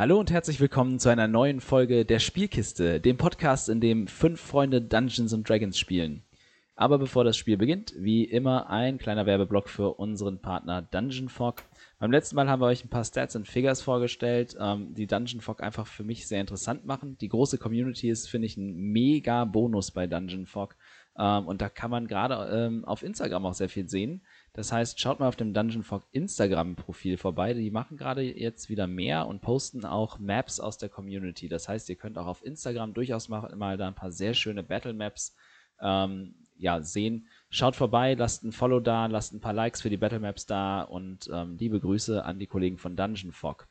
Hallo und herzlich willkommen zu einer neuen Folge der Spielkiste, dem Podcast, in dem fünf Freunde Dungeons and Dragons spielen. Aber bevor das Spiel beginnt, wie immer ein kleiner Werbeblock für unseren Partner Dungeon Fog. Beim letzten Mal haben wir euch ein paar Stats und Figures vorgestellt, ähm, die Dungeon Fog einfach für mich sehr interessant machen. Die große Community ist, finde ich, ein mega Bonus bei Dungeon Fog. Ähm, und da kann man gerade ähm, auf Instagram auch sehr viel sehen. Das heißt, schaut mal auf dem Dungeon Fog Instagram-Profil vorbei. Die machen gerade jetzt wieder mehr und posten auch Maps aus der Community. Das heißt, ihr könnt auch auf Instagram durchaus mal, da ein paar sehr schöne Battle Maps ähm, ja, sehen. Schaut vorbei, lasst ein Follow da, lasst ein paar Likes für die Battle Maps da und ähm, liebe Grüße an die Kollegen von Dungeon Fog.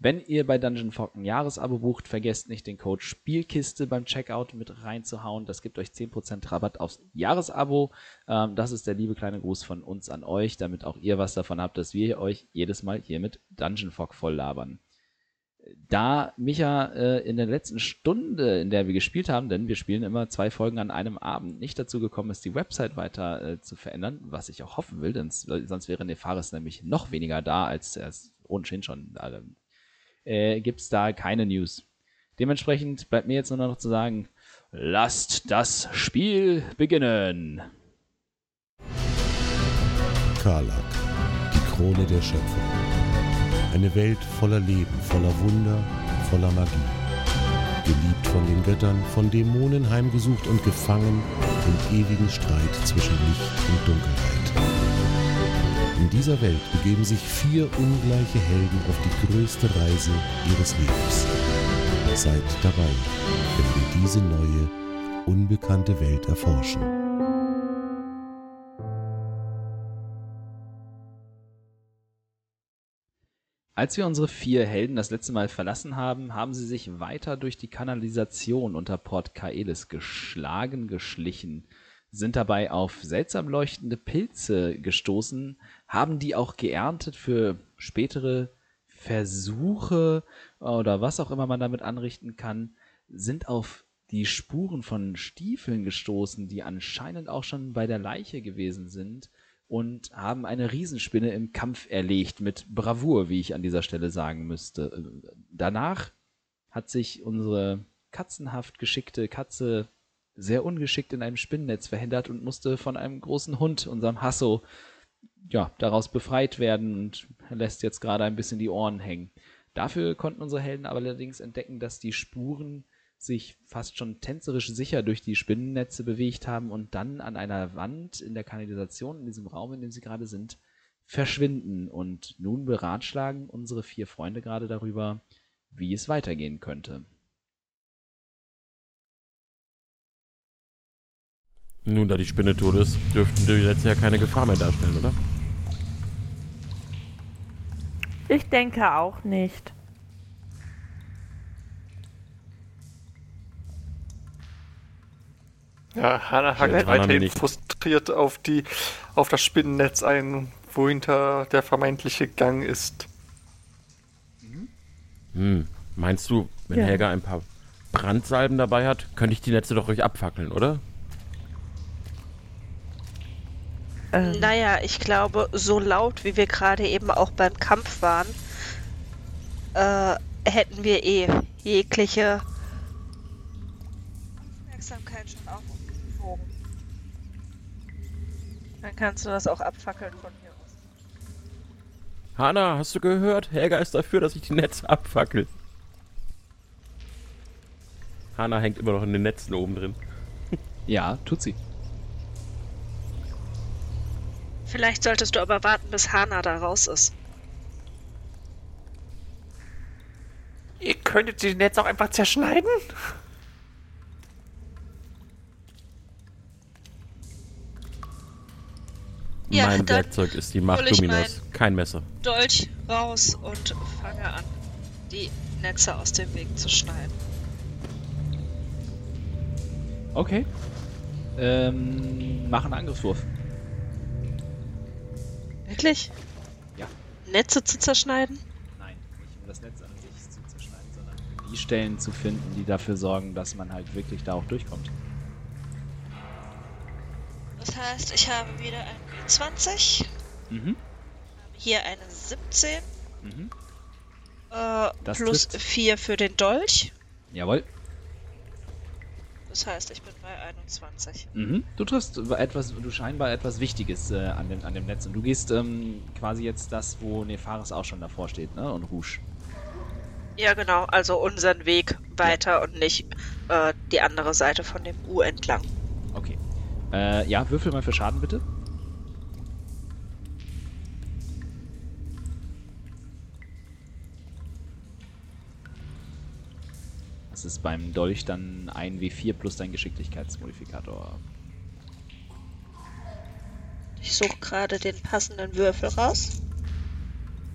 Wenn ihr bei Dungeon Fog ein Jahresabo bucht, vergesst nicht den Code Spielkiste beim Checkout mit reinzuhauen. Das gibt euch 10% Rabatt aufs Jahresabo. Ähm, das ist der liebe kleine Gruß von uns an euch, damit auch ihr was davon habt, dass wir euch jedes Mal hier mit Dungeon Fog voll labern. Da Micha äh, in der letzten Stunde, in der wir gespielt haben, denn wir spielen immer zwei Folgen an einem Abend, nicht dazu gekommen ist, die Website weiter äh, zu verändern, was ich auch hoffen will, denn sonst wäre Nefaris nämlich noch weniger da, als er es ohnehin schon äh, gibt es da keine News. Dementsprechend bleibt mir jetzt nur noch zu sagen, lasst das Spiel beginnen. Karlak, die Krone der Schöpfung. Eine Welt voller Leben, voller Wunder, voller Magie. Geliebt von den Göttern, von Dämonen heimgesucht und gefangen im ewigen Streit zwischen Licht und Dunkelheit. In dieser Welt begeben sich vier ungleiche Helden auf die größte Reise ihres Lebens. Seid dabei, wenn wir diese neue, unbekannte Welt erforschen. Als wir unsere vier Helden das letzte Mal verlassen haben, haben sie sich weiter durch die Kanalisation unter Port Kaelis geschlagen, geschlichen sind dabei auf seltsam leuchtende Pilze gestoßen, haben die auch geerntet für spätere Versuche oder was auch immer man damit anrichten kann, sind auf die Spuren von Stiefeln gestoßen, die anscheinend auch schon bei der Leiche gewesen sind und haben eine Riesenspinne im Kampf erlegt mit Bravour, wie ich an dieser Stelle sagen müsste. Danach hat sich unsere katzenhaft geschickte Katze sehr ungeschickt in einem Spinnennetz verhindert und musste von einem großen Hund, unserem Hasso, ja, daraus befreit werden und lässt jetzt gerade ein bisschen die Ohren hängen. Dafür konnten unsere Helden aber allerdings entdecken, dass die Spuren sich fast schon tänzerisch sicher durch die Spinnennetze bewegt haben und dann an einer Wand in der Kanalisation, in diesem Raum, in dem sie gerade sind, verschwinden. Und nun beratschlagen unsere vier Freunde gerade darüber, wie es weitergehen könnte. Nun, da die Spinne tot ist, dürften die jetzt ja keine Gefahr mehr darstellen, oder? Ich denke auch nicht. Ja, Hannah hakt weiterhin frustriert auf, die, auf das Spinnennetz ein, wo hinter der vermeintliche Gang ist. Hm, meinst du, wenn ja. Helga ein paar Brandsalben dabei hat, könnte ich die Netze doch ruhig abfackeln, oder? Ähm. Naja, ich glaube, so laut wie wir gerade eben auch beim Kampf waren, äh, hätten wir eh jegliche Aufmerksamkeit schon auf uns gezogen. Dann kannst du das auch abfackeln von hier aus. Hanna, hast du gehört? Helga ist dafür, dass ich die Netze abfackel. Hanna hängt immer noch in den Netzen oben drin. ja, tut sie. Vielleicht solltest du aber warten, bis Hana da raus ist. Ihr könntet sie jetzt auch einfach zerschneiden? Ja, mein Werkzeug ist die Macht Luminos, kein Messer. Dolch raus und fange an, die Netze aus dem Weg zu schneiden. Okay. Ähm, mach einen Angriffswurf. Wirklich? Ja. Netze zu zerschneiden? Nein, nicht um das Netz an sich zu zerschneiden, sondern die Stellen zu finden, die dafür sorgen, dass man halt wirklich da auch durchkommt. Das heißt, ich habe wieder ein B20. Mhm. Hier eine 17. Mhm. Äh, plus 4 für den Dolch. Jawohl. Das heißt, ich bin bei 21. Mhm. Du triffst etwas, du scheinbar etwas Wichtiges äh, an, dem, an dem Netz. Und du gehst ähm, quasi jetzt das, wo Nefaris auch schon davor steht, ne? Und Rouge. Ja, genau. Also unseren Weg weiter und nicht äh, die andere Seite von dem U entlang. Okay. Äh, ja, würfel mal für Schaden bitte. Das ist beim Dolch dann ein W4 plus dein Geschicklichkeitsmodifikator. Ich suche gerade den passenden Würfel raus.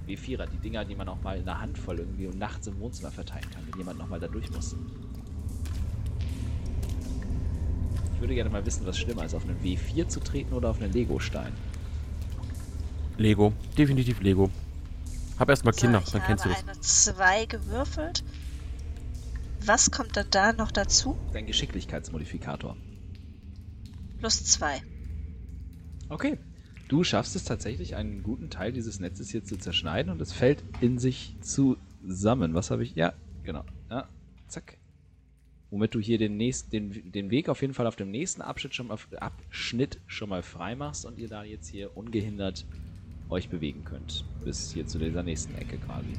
W4er, die Dinger, die man auch mal in der Handvoll irgendwie und nachts im Wohnzimmer verteilen kann, wenn jemand nochmal da durch muss. Ich würde gerne mal wissen, was schlimmer ist, auf einen W4 zu treten oder auf einen Lego-Stein. Lego, definitiv Lego. Hab erstmal Kinder, so, dann kennst du das. Ich habe eine 2 gewürfelt. Was kommt dann da noch dazu? Dein Geschicklichkeitsmodifikator. Plus zwei. Okay. Du schaffst es tatsächlich, einen guten Teil dieses Netzes hier zu zerschneiden und es fällt in sich zusammen. Was habe ich? Ja, genau. Ja, zack. Womit du hier den, nächsten, den, den Weg auf jeden Fall auf dem nächsten Abschnitt schon mal, Abschnitt schon mal frei machst und ihr da jetzt hier ungehindert euch bewegen könnt. Bis hier zu dieser nächsten Ecke quasi.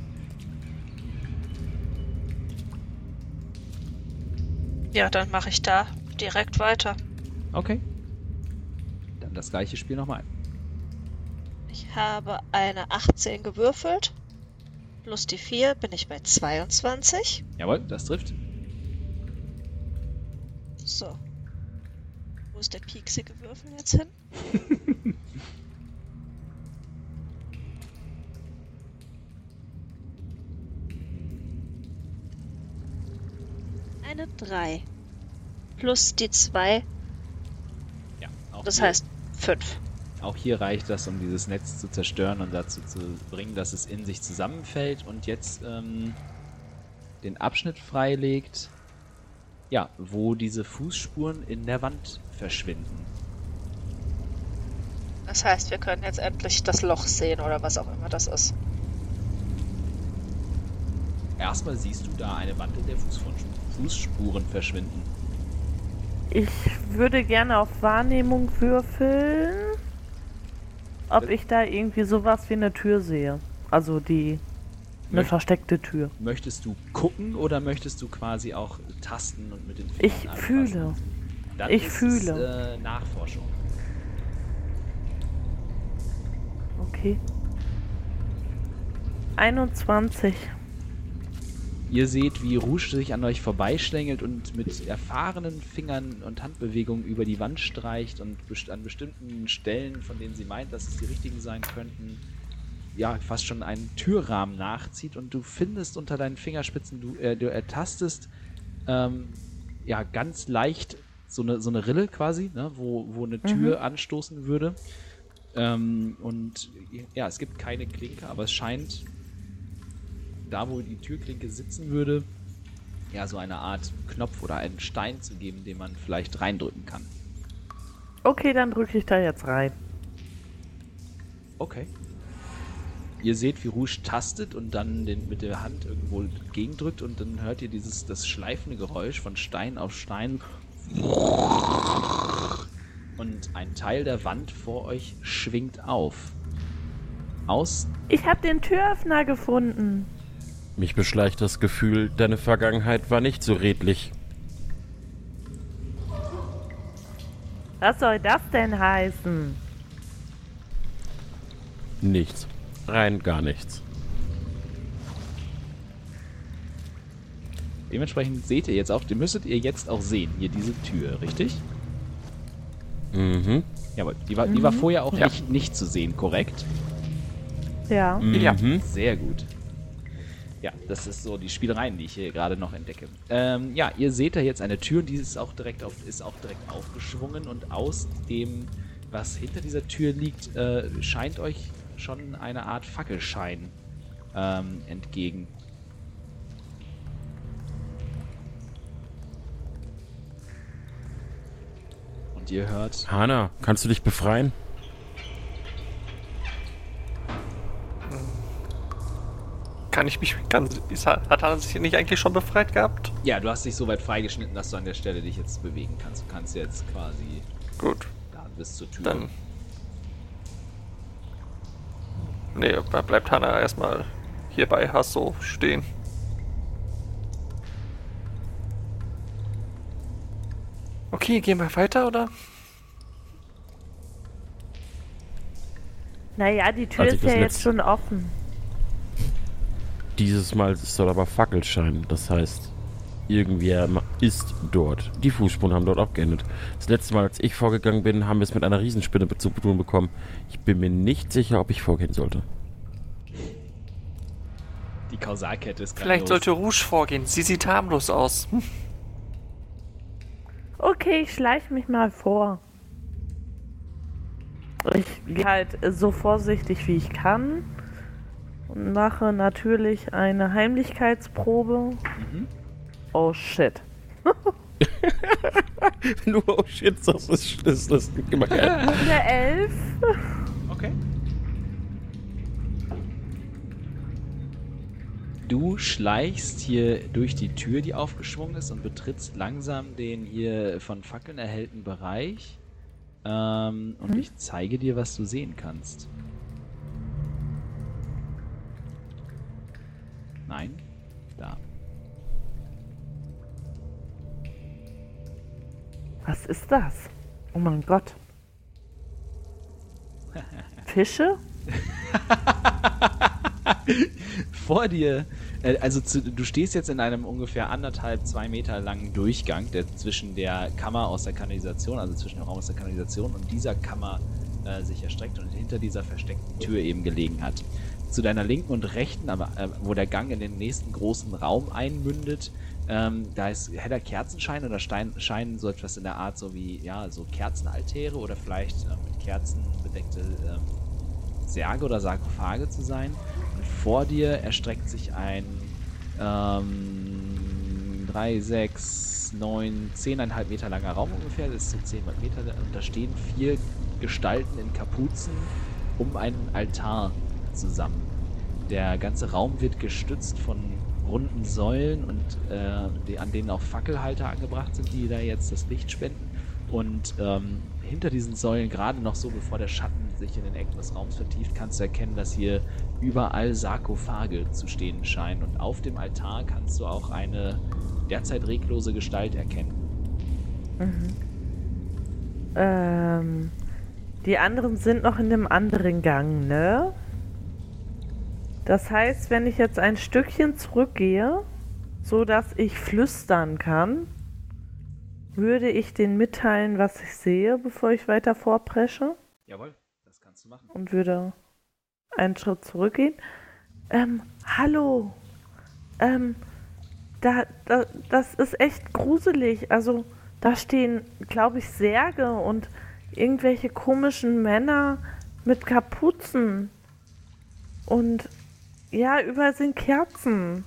Ja, dann mache ich da direkt weiter. Okay. Dann das gleiche Spiel nochmal. Ich habe eine 18 gewürfelt. Plus die 4 bin ich bei 22. Jawohl, das trifft. So. Wo ist der pieksige Würfel jetzt hin? eine 3. Plus die 2. Ja, das heißt 5. Auch hier reicht das, um dieses Netz zu zerstören und dazu zu bringen, dass es in sich zusammenfällt und jetzt ähm, den Abschnitt freilegt, ja, wo diese Fußspuren in der Wand verschwinden. Das heißt, wir können jetzt endlich das Loch sehen oder was auch immer das ist. Erstmal siehst du da eine Wand, in der Fußspuren verschwinden. Ich würde gerne auf Wahrnehmung würfeln, ob ich da irgendwie sowas wie eine Tür sehe. Also die eine Möcht versteckte Tür. Möchtest du gucken oder möchtest du quasi auch tasten und mit den Fingern Ich anfassen? fühle. Dann ich fühle. Es, äh, Nachforschung. Okay. 21. Ihr seht, wie Rouge sich an euch vorbeischlängelt und mit erfahrenen Fingern und Handbewegungen über die Wand streicht und an bestimmten Stellen, von denen sie meint, dass es die richtigen sein könnten, ja, fast schon einen Türrahmen nachzieht und du findest unter deinen Fingerspitzen, du, äh, du ertastest ähm, ja ganz leicht so eine, so eine Rille quasi, ne, wo, wo eine Tür mhm. anstoßen würde. Ähm, und ja, es gibt keine Klinke, aber es scheint da, wo die Türklinke sitzen würde, ja, so eine Art Knopf oder einen Stein zu geben, den man vielleicht reindrücken kann. Okay, dann drücke ich da jetzt rein. Okay. Ihr seht, wie Rouge tastet und dann den, mit der Hand irgendwo gegendrückt und dann hört ihr dieses das schleifende Geräusch von Stein auf Stein. Und ein Teil der Wand vor euch schwingt auf. Aus. Ich habe den Türöffner gefunden. Mich beschleicht das Gefühl, deine Vergangenheit war nicht so redlich. Was soll das denn heißen? Nichts. Rein gar nichts. Dementsprechend seht ihr jetzt auch, die müsstet ihr jetzt auch sehen, hier diese Tür, richtig? Mhm. Jawohl, die war, die war mhm. vorher auch ja. nicht, nicht zu sehen, korrekt? Ja. Mhm. Ja, sehr gut. Ja, das ist so die Spielereien, die ich hier gerade noch entdecke. Ähm, ja, ihr seht da jetzt eine Tür und die ist auch direkt, auf, ist auch direkt aufgeschwungen und aus dem, was hinter dieser Tür liegt, äh, scheint euch schon eine Art Fackelschein ähm, entgegen. Und ihr hört. Hanna, kannst du dich befreien? Kann ich mich ganz. Hat er sich nicht eigentlich schon befreit gehabt? Ja, du hast dich so weit freigeschnitten, dass du an der Stelle dich jetzt bewegen kannst. Du kannst jetzt quasi. Gut. Da bis zur Tür. Dann. Nee, da bleibt Hanna erstmal hier bei Hasso stehen. Okay, gehen wir weiter, oder? Naja, die Tür ist ja jetzt schon offen. Dieses Mal soll aber Fackelschein. Das heißt, irgendwer ist dort. Die Fußspuren haben dort auch geendet. Das letzte Mal, als ich vorgegangen bin, haben wir es mit einer Riesenspinne zu tun bekommen. Ich bin mir nicht sicher, ob ich vorgehen sollte. Die Kausalkette ist Vielleicht sollte Rouge vorgehen. Sie sieht harmlos aus. Hm. Okay, ich schleiche mich mal vor. Ich gehe halt so vorsichtig wie ich kann und mache natürlich eine Heimlichkeitsprobe. Mhm. Oh shit. Wenn du oh shit sagst, ist das, das immer geil. Eine Elf. Okay. Du schleichst hier durch die Tür, die aufgeschwungen ist, und betrittst langsam den hier von Fackeln erhellten Bereich. Ähm, und hm? ich zeige dir, was du sehen kannst. Nein, da. Was ist das? Oh mein Gott. Fische? Vor dir, äh, also zu, du stehst jetzt in einem ungefähr anderthalb, zwei Meter langen Durchgang, der zwischen der Kammer aus der Kanalisation, also zwischen dem Raum aus der Kanalisation und dieser Kammer äh, sich erstreckt und hinter dieser versteckten Tür eben gelegen hat. Zu deiner linken und rechten, aber äh, wo der Gang in den nächsten großen Raum einmündet, ähm, da ist heller Kerzenschein oder Stein, scheinen so etwas in der Art so wie, ja, so Kerzenaltäre oder vielleicht äh, mit Kerzen bedeckte ähm, Särge oder Sarkophage zu sein. Und vor dir erstreckt sich ein ähm, 3, 6, 9, 10,5 Meter langer Raum ungefähr. Das ist so 10 Meter. Und da stehen vier Gestalten in Kapuzen um einen Altar zusammen. Der ganze Raum wird gestützt von runden Säulen und äh, die, an denen auch Fackelhalter angebracht sind, die da jetzt das Licht spenden. Und ähm, hinter diesen Säulen, gerade noch so bevor der Schatten sich in den Ecken des Raums vertieft, kannst du erkennen, dass hier überall Sarkophage zu stehen scheinen. Und auf dem Altar kannst du auch eine derzeit reglose Gestalt erkennen. Mhm. Ähm, die anderen sind noch in dem anderen Gang, ne? Das heißt, wenn ich jetzt ein Stückchen zurückgehe, so dass ich flüstern kann, würde ich den mitteilen, was ich sehe, bevor ich weiter vorpresche. Jawohl, das kannst du machen. Und würde einen Schritt zurückgehen. Ähm, hallo. Ähm, da, da, das ist echt gruselig. Also, da stehen, glaube ich, Särge und irgendwelche komischen Männer mit Kapuzen. Und ja, überall sind Kerzen.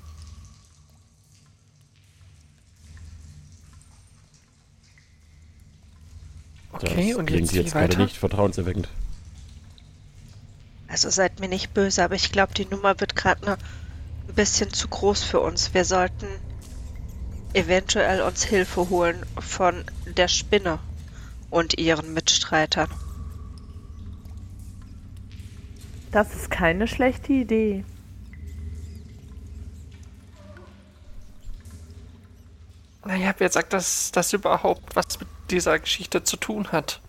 Okay, das und klingt jetzt, jetzt gerade nicht vertrauenserweckend. Also seid mir nicht böse, aber ich glaube, die Nummer wird gerade ein bisschen zu groß für uns. Wir sollten eventuell uns Hilfe holen von der Spinne und ihren Mitstreitern. Das ist keine schlechte Idee. Naja, wer sagt, dass das überhaupt was mit dieser Geschichte zu tun hat?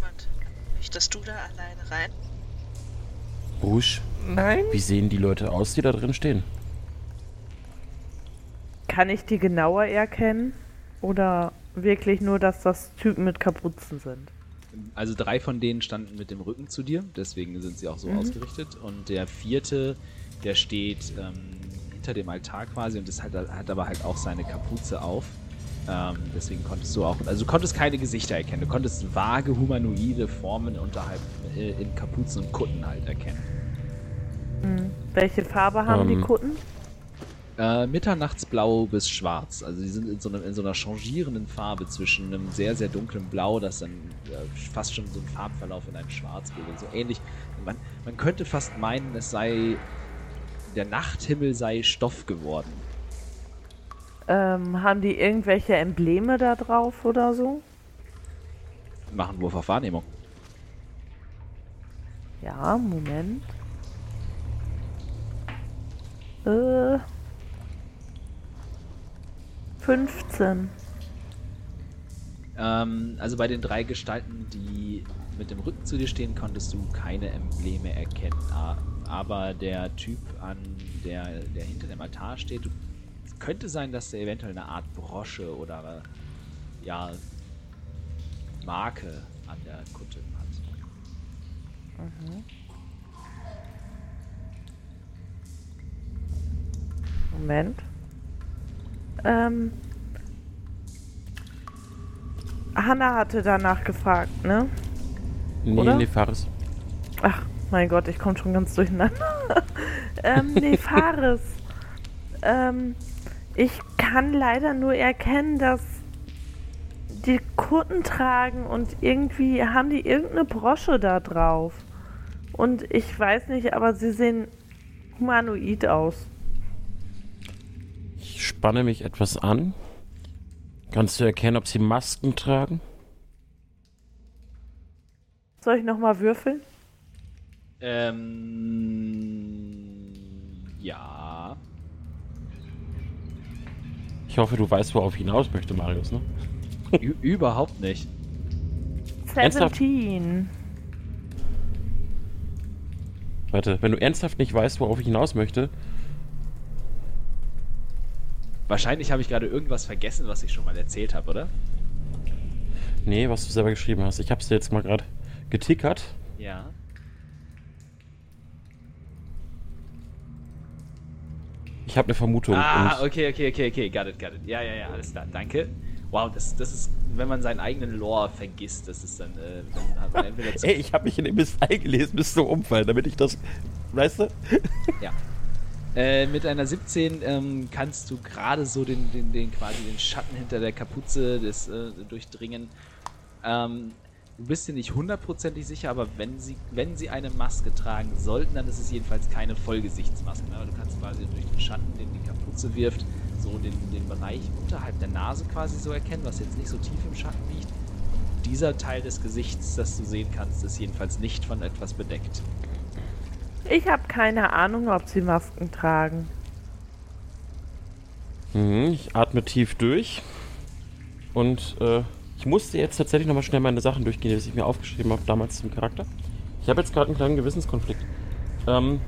Und möchtest du da alleine rein? Rouge? Nein? Wie sehen die Leute aus, die da drin stehen? Kann ich die genauer erkennen? Oder wirklich nur, dass das Typen mit Kapuzen sind? Also drei von denen standen mit dem Rücken zu dir, deswegen sind sie auch so mhm. ausgerichtet. Und der vierte, der steht ähm, hinter dem Altar quasi und das hat, hat aber halt auch seine Kapuze auf. Ähm, deswegen konntest du auch, also du konntest keine Gesichter erkennen. Du konntest vage humanoide Formen unterhalb äh, in Kapuzen und Kutten halt erkennen. Hm. Welche Farbe haben um, die ähm. Kutten? Äh, Mitternachtsblau bis schwarz. Also die sind in so, einer, in so einer changierenden Farbe zwischen einem sehr, sehr dunklen Blau, das dann äh, fast schon so einen Farbverlauf in ein Schwarz bildet. So ähnlich. Man, man könnte fast meinen, es sei. Der Nachthimmel sei Stoff geworden. Ähm, haben die irgendwelche Embleme da drauf oder so? Machen Wurf auf Wahrnehmung. Ja, Moment. Äh. 15. Ähm, also bei den drei Gestalten, die mit dem Rücken zu dir stehen, konntest du keine Embleme erkennen. Aber der Typ, an der, der hinter dem Altar steht, könnte sein, dass er eventuell eine Art Brosche oder ja Marke an der Kutte hat. Mhm. Moment. Ähm, Hanna hatte danach gefragt, ne? Nee, Oder? nee, Fares. Ach, mein Gott, ich komme schon ganz durcheinander. ähm, nee, Fares. ähm, ich kann leider nur erkennen, dass die Kutten tragen und irgendwie haben die irgendeine Brosche da drauf. Und ich weiß nicht, aber sie sehen humanoid aus. Ich spanne mich etwas an. Kannst du erkennen, ob sie Masken tragen? Soll ich nochmal würfeln? Ähm. Ja. Ich hoffe, du weißt, worauf ich hinaus möchte, Marius, ne? Ü überhaupt nicht. 17. Warte, wenn du ernsthaft nicht weißt, worauf ich hinaus möchte, Wahrscheinlich habe ich gerade irgendwas vergessen, was ich schon mal erzählt habe, oder? Nee, was du selber geschrieben hast. Ich habe es dir jetzt mal gerade getickert. Ja. Ich habe eine Vermutung. Ah, okay, okay, okay, okay, got it, got it. Ja, ja, ja, alles klar, danke. Wow, das, das ist, wenn man seinen eigenen Lore vergisst, das ist dann, äh, dann hat man entweder Ey, ich habe mich in dem Mist eingelesen bis zum Umfallen, damit ich das, weißt du? Ja. Äh, mit einer 17 ähm, kannst du gerade so den, den, den, quasi den Schatten hinter der Kapuze des, äh, durchdringen. Ähm, du bist dir nicht hundertprozentig sicher, aber wenn sie, wenn sie eine Maske tragen sollten, dann ist es jedenfalls keine Vollgesichtsmaske. Ne? Du kannst quasi durch den Schatten, den die Kapuze wirft, so den, den Bereich unterhalb der Nase quasi so erkennen, was jetzt nicht so tief im Schatten liegt. Und dieser Teil des Gesichts, das du sehen kannst, ist jedenfalls nicht von etwas bedeckt. Ich habe keine Ahnung, ob sie Masken tragen. Mhm, ich atme tief durch. Und äh, ich musste jetzt tatsächlich nochmal schnell meine Sachen durchgehen, die ich mir aufgeschrieben habe damals zum Charakter. Ich habe jetzt gerade einen kleinen Gewissenskonflikt. Ähm,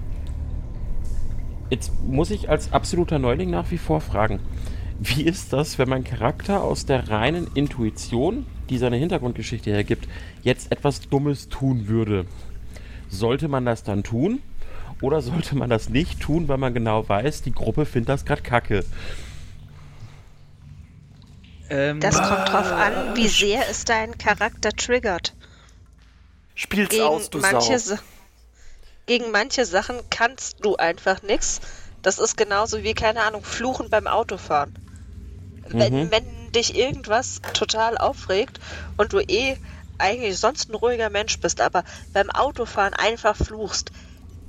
jetzt muss ich als absoluter Neuling nach wie vor fragen. Wie ist das, wenn mein Charakter aus der reinen Intuition, die seine Hintergrundgeschichte hergibt, jetzt etwas Dummes tun würde? Sollte man das dann tun? Oder sollte man das nicht tun, weil man genau weiß, die Gruppe findet das gerade kacke? Ähm, das kommt drauf an, wie sehr es deinen Charakter triggert. Spiel's gegen aus, du manche Sau. Gegen manche Sachen kannst du einfach nichts. Das ist genauso wie, keine Ahnung, Fluchen beim Autofahren. Wenn, mhm. wenn dich irgendwas total aufregt und du eh eigentlich sonst ein ruhiger Mensch bist, aber beim Autofahren einfach fluchst,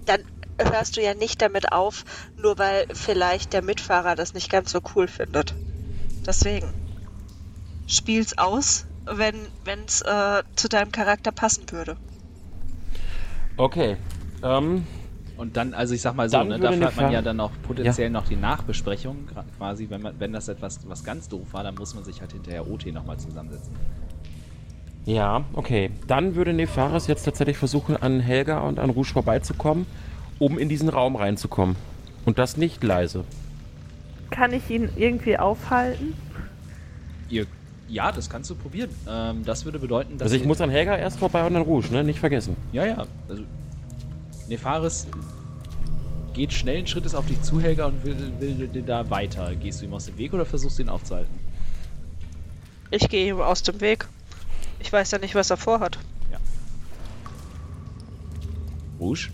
dann hörst du ja nicht damit auf, nur weil vielleicht der Mitfahrer das nicht ganz so cool findet. Deswegen spiel's aus, wenn es äh, zu deinem Charakter passen würde. Okay. Ähm, und dann, also ich sag mal so, ne, dafür hat man ja dann auch potenziell ja. noch die Nachbesprechung, quasi, wenn man, wenn das etwas was ganz doof war, dann muss man sich halt hinterher OT nochmal zusammensetzen. Ja, okay. Dann würde Nefaris jetzt tatsächlich versuchen, an Helga und an Rouge vorbeizukommen, um in diesen Raum reinzukommen. Und das nicht leise. Kann ich ihn irgendwie aufhalten? Ihr, ja, das kannst du probieren. Ähm, das würde bedeuten, dass. Also ich muss an Helga erst vorbei und an Rouge, ne? Nicht vergessen. Ja, ja. Also Nefaris geht schnellen Schrittes auf dich zu, Helga, und will, will, will da weiter. Gehst du ihm aus dem Weg oder versuchst du ihn aufzuhalten? Ich gehe ihm aus dem Weg. Ich weiß ja nicht, was er vorhat. Ja. Rouge?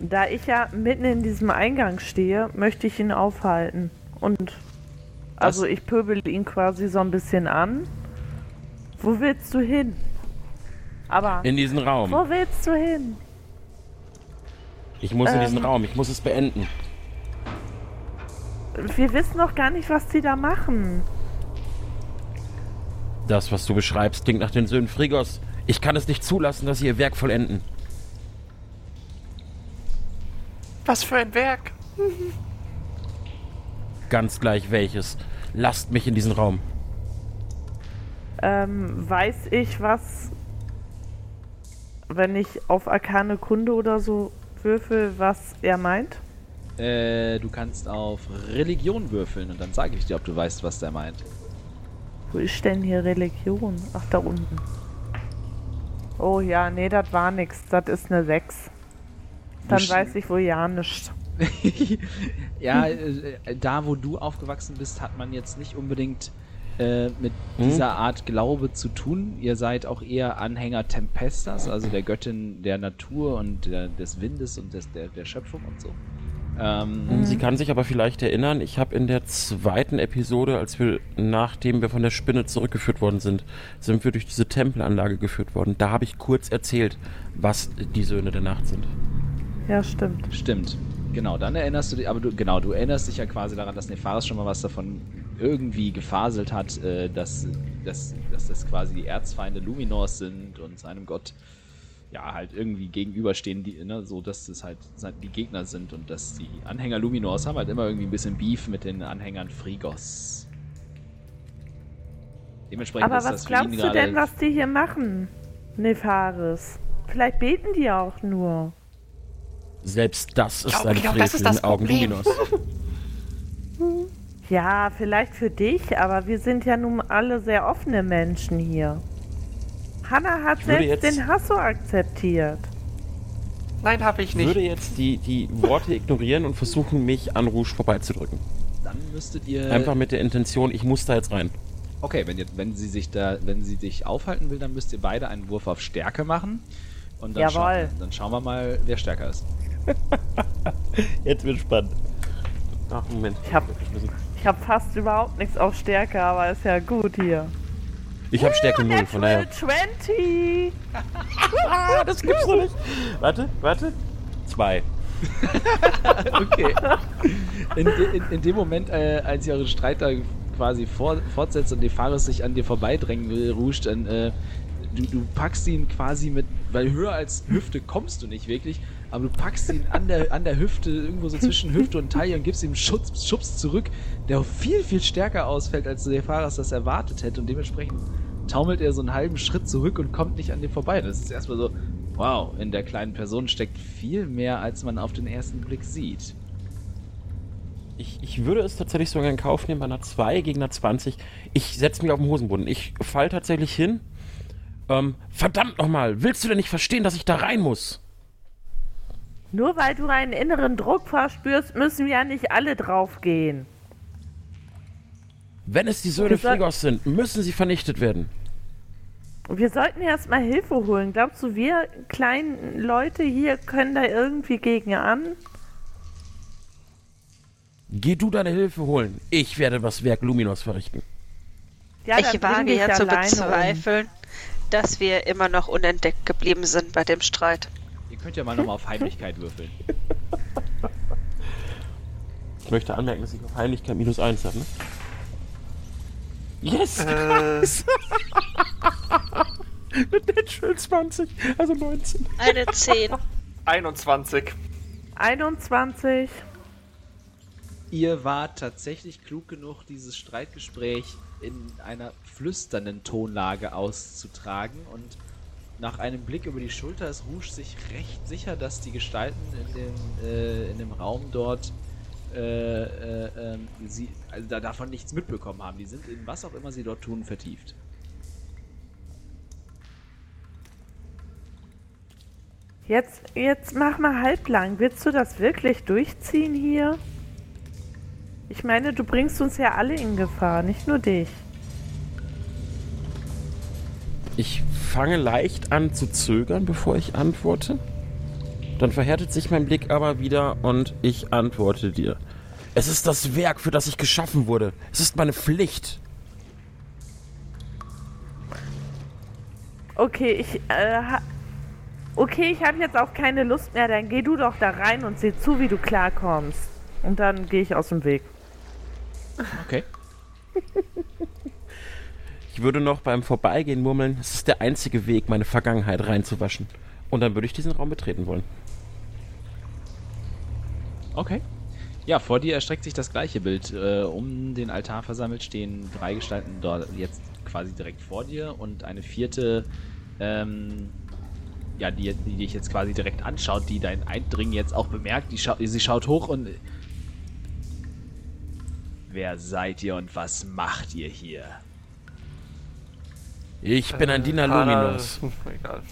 Da ich ja mitten in diesem Eingang stehe, möchte ich ihn aufhalten. Und also ich pöbel ihn quasi so ein bisschen an. Wo willst du hin? Aber. In diesen Raum. Wo willst du hin? Ich muss ähm, in diesen ähm. Raum, ich muss es beenden. Wir wissen noch gar nicht, was die da machen. Das, was du beschreibst, klingt nach den Söhnen Frigos. Ich kann es nicht zulassen, dass sie ihr Werk vollenden. Was für ein Werk? Ganz gleich welches. Lasst mich in diesen Raum. Ähm, weiß ich was, wenn ich auf Arkane Kunde oder so würfel, was er meint? Äh, du kannst auf Religion würfeln und dann sage ich dir, ob du weißt, was der meint. Wo ist denn hier Religion? Ach, da unten. Oh ja, nee, das war nix. Das ist eine 6. Dann weiß ich wohl ja nichts. ja, äh, da wo du aufgewachsen bist, hat man jetzt nicht unbedingt äh, mit hm? dieser Art Glaube zu tun. Ihr seid auch eher Anhänger Tempestas, also der Göttin der Natur und der, des Windes und des, der, der Schöpfung und so. Ähm, Sie kann sich aber vielleicht erinnern, ich habe in der zweiten Episode, als wir, nachdem wir von der Spinne zurückgeführt worden sind, sind wir durch diese Tempelanlage geführt worden. Da habe ich kurz erzählt, was die Söhne der Nacht sind. Ja, stimmt. Stimmt. Genau, dann erinnerst du dich, aber du, genau, du erinnerst dich ja quasi daran, dass Nefaris schon mal was davon irgendwie gefaselt hat, äh, dass, dass, dass das quasi die Erzfeinde Luminors sind und seinem Gott ja halt irgendwie gegenüberstehen, die, ne, so dass es halt die Gegner sind und dass die Anhänger Luminors haben halt immer irgendwie ein bisschen Beef mit den Anhängern Frigos. Dementsprechend Aber was glaubst du denn, was die hier machen, Nefaris? Vielleicht beten die auch nur. Selbst das ist ein Frevel in den Augen Luminos. Ja, vielleicht für dich, aber wir sind ja nun alle sehr offene Menschen hier. Hanna hat selbst den Hasso akzeptiert. Nein, habe ich nicht. Ich würde jetzt die, die Worte ignorieren und versuchen, mich an Rouge vorbeizudrücken. Dann müsstet ihr. Einfach mit der Intention, ich muss da jetzt rein. Okay, wenn, ihr, wenn sie sich da, wenn sie sich aufhalten will, dann müsst ihr beide einen Wurf auf Stärke machen. Und dann, Jawohl. Scha dann schauen wir mal, wer stärker ist. jetzt wird spannend. Ach, Moment. Ich habe ich hab fast überhaupt nichts auf Stärke, aber ist ja gut hier. Ich habe Stärke 0, von daher. 20! das gibt's doch nicht. Warte, warte. Zwei. okay. In, in, in, dem Moment, äh, als ihr eure Streit da quasi vor, fortsetzt und Nefaris sich an dir vorbeidrängen will, Rouge, dann äh, du, du packst ihn quasi mit, weil höher als Hüfte kommst du nicht wirklich, aber du packst ihn an der, an der Hüfte, irgendwo so zwischen Hüfte und Taille und gibst ihm Schutz, Schubs zurück, der viel, viel stärker ausfällt, als der Fahrer das erwartet hätte und dementsprechend taumelt er so einen halben Schritt zurück und kommt nicht an dem vorbei. Das ist erstmal so, wow, in der kleinen Person steckt viel mehr, als man auf den ersten Blick sieht. Ich, ich würde es tatsächlich sogar in Kauf nehmen bei einer 2 gegen einer 20. Ich setze mich auf den Hosenboden. Ich fall tatsächlich hin. Ähm, verdammt nochmal, willst du denn nicht verstehen, dass ich da rein muss? Nur weil du einen inneren Druck verspürst, müssen wir ja nicht alle draufgehen. Wenn es die Söhne Frigos sind, müssen sie vernichtet werden. Wir sollten erstmal Hilfe holen. Glaubst du, wir kleinen Leute hier können da irgendwie gegen an? Geh du deine Hilfe holen. Ich werde das Werk Luminos verrichten. Ja, ich wage ja zu bezweifeln, um. dass wir immer noch unentdeckt geblieben sind bei dem Streit. Könnt ja mal nochmal auf Heimlichkeit würfeln. Ich möchte anmerken, dass ich auf Heimlichkeit minus 1 habe, ne? Yes! Äh. Mit Natural 20, also 19. Eine 10. 21. 21. Ihr wart tatsächlich klug genug, dieses Streitgespräch in einer flüsternden Tonlage auszutragen und nach einem Blick über die Schulter ist Rouge sich recht sicher, dass die Gestalten in dem, äh, in dem Raum dort äh, äh, ähm, sie also da davon nichts mitbekommen haben. Die sind in was auch immer sie dort tun vertieft. Jetzt, jetzt mach mal halblang. Willst du das wirklich durchziehen hier? Ich meine, du bringst uns ja alle in Gefahr, nicht nur dich. Ich fange leicht an zu zögern, bevor ich antworte. Dann verhärtet sich mein Blick aber wieder und ich antworte dir. Es ist das Werk, für das ich geschaffen wurde. Es ist meine Pflicht. Okay, ich, äh, okay, ich habe jetzt auch keine Lust mehr. Dann geh du doch da rein und sieh zu, wie du klarkommst. Und dann gehe ich aus dem Weg. Okay. Ich würde noch beim Vorbeigehen murmeln, es ist der einzige Weg, meine Vergangenheit reinzuwaschen. Und dann würde ich diesen Raum betreten wollen. Okay. Ja, vor dir erstreckt sich das gleiche Bild. Äh, um den Altar versammelt stehen drei Gestalten dort jetzt quasi direkt vor dir und eine vierte, ähm, ja, die, die dich jetzt quasi direkt anschaut, die dein Eindringen jetzt auch bemerkt. Die scha sie schaut hoch und. Wer seid ihr und was macht ihr hier? Ich bin ein Diener Luminus. Egal.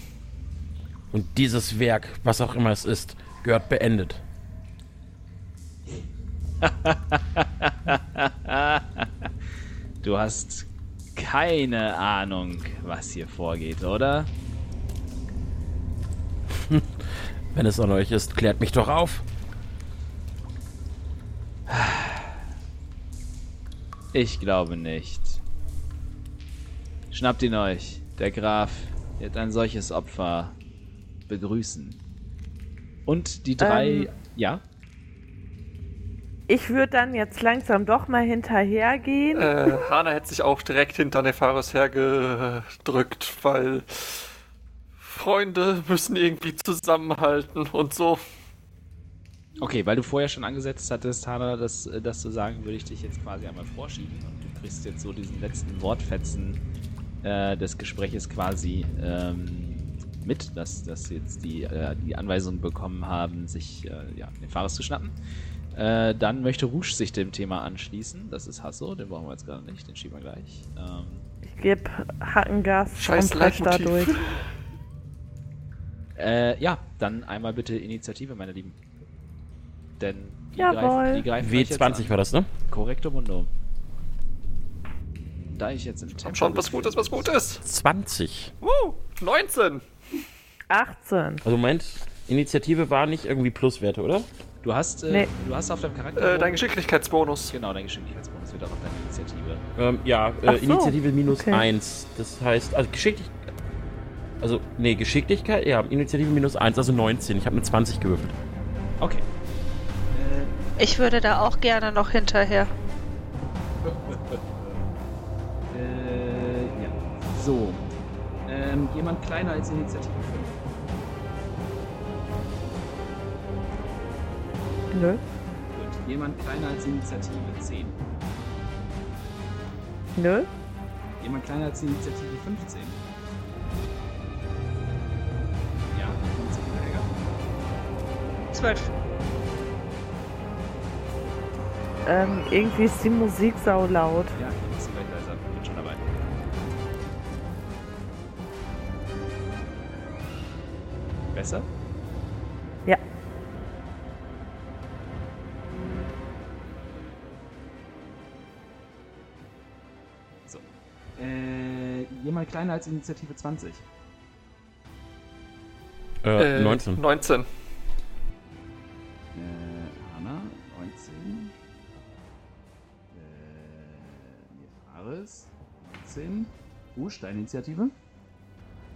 Und dieses Werk, was auch immer es ist, gehört beendet. du hast keine Ahnung, was hier vorgeht, oder? Wenn es an euch ist, klärt mich doch auf. Ich glaube nicht. Schnappt ihn euch. Der Graf wird ein solches Opfer begrüßen. Und die drei. Ähm, ja? Ich würde dann jetzt langsam doch mal hinterhergehen. Äh, Hana hätte sich auch direkt hinter Nefaros hergedrückt, weil Freunde müssen irgendwie zusammenhalten und so. Okay, weil du vorher schon angesetzt hattest, Hana, das, das zu sagen, würde ich dich jetzt quasi einmal vorschieben und du kriegst jetzt so diesen letzten Wortfetzen äh, des Gespräches quasi ähm, mit, dass, dass jetzt die, äh, die Anweisung bekommen haben, sich äh, ja, den Fahrer zu schnappen. Äh, dann möchte Rouge sich dem Thema anschließen. Das ist Hasso, den brauchen wir jetzt gerade nicht, den schieben wir gleich. Ähm, ich gebe Hackengas Scheiß und dadurch. Äh, ja, dann einmal bitte Initiative, meine Lieben. Denn die, Jawohl. greifen, die greifen W20 war das, ne? Korrekto Mundo. Da ich jetzt im Tempo. Schon was Gutes, was Gutes. 20. Uh, 19. 18. Also Moment, Initiative war nicht irgendwie Pluswerte, oder? Du hast, äh, nee. du hast auf deinem Charakter. Äh, dein Geschicklichkeitsbonus. Genau, dein Geschicklichkeitsbonus wird auch auf deine Initiative. Ähm, ja, äh, so. Initiative minus okay. 1. Das heißt, also Geschicklichkeit. Also, nee, Geschicklichkeit, ja, Initiative minus 1, also 19. Ich habe eine 20 gewürfelt. Okay. Ich würde da auch gerne noch hinterher. So. Ähm, jemand kleiner als Initiative 5? Nö. Gut. Jemand kleiner als Initiative 10? Nö. Jemand kleiner als Initiative 15? Ja, 15 Träger. 12. Ähm, irgendwie ist die Musik sau laut. Ja, Besser? Ja. So. Äh, jemand kleiner als Initiative 20? Äh, 19. 19. Äh, Hanna, 19. Äh, Nefaris, 19. Rusch, deine Initiative?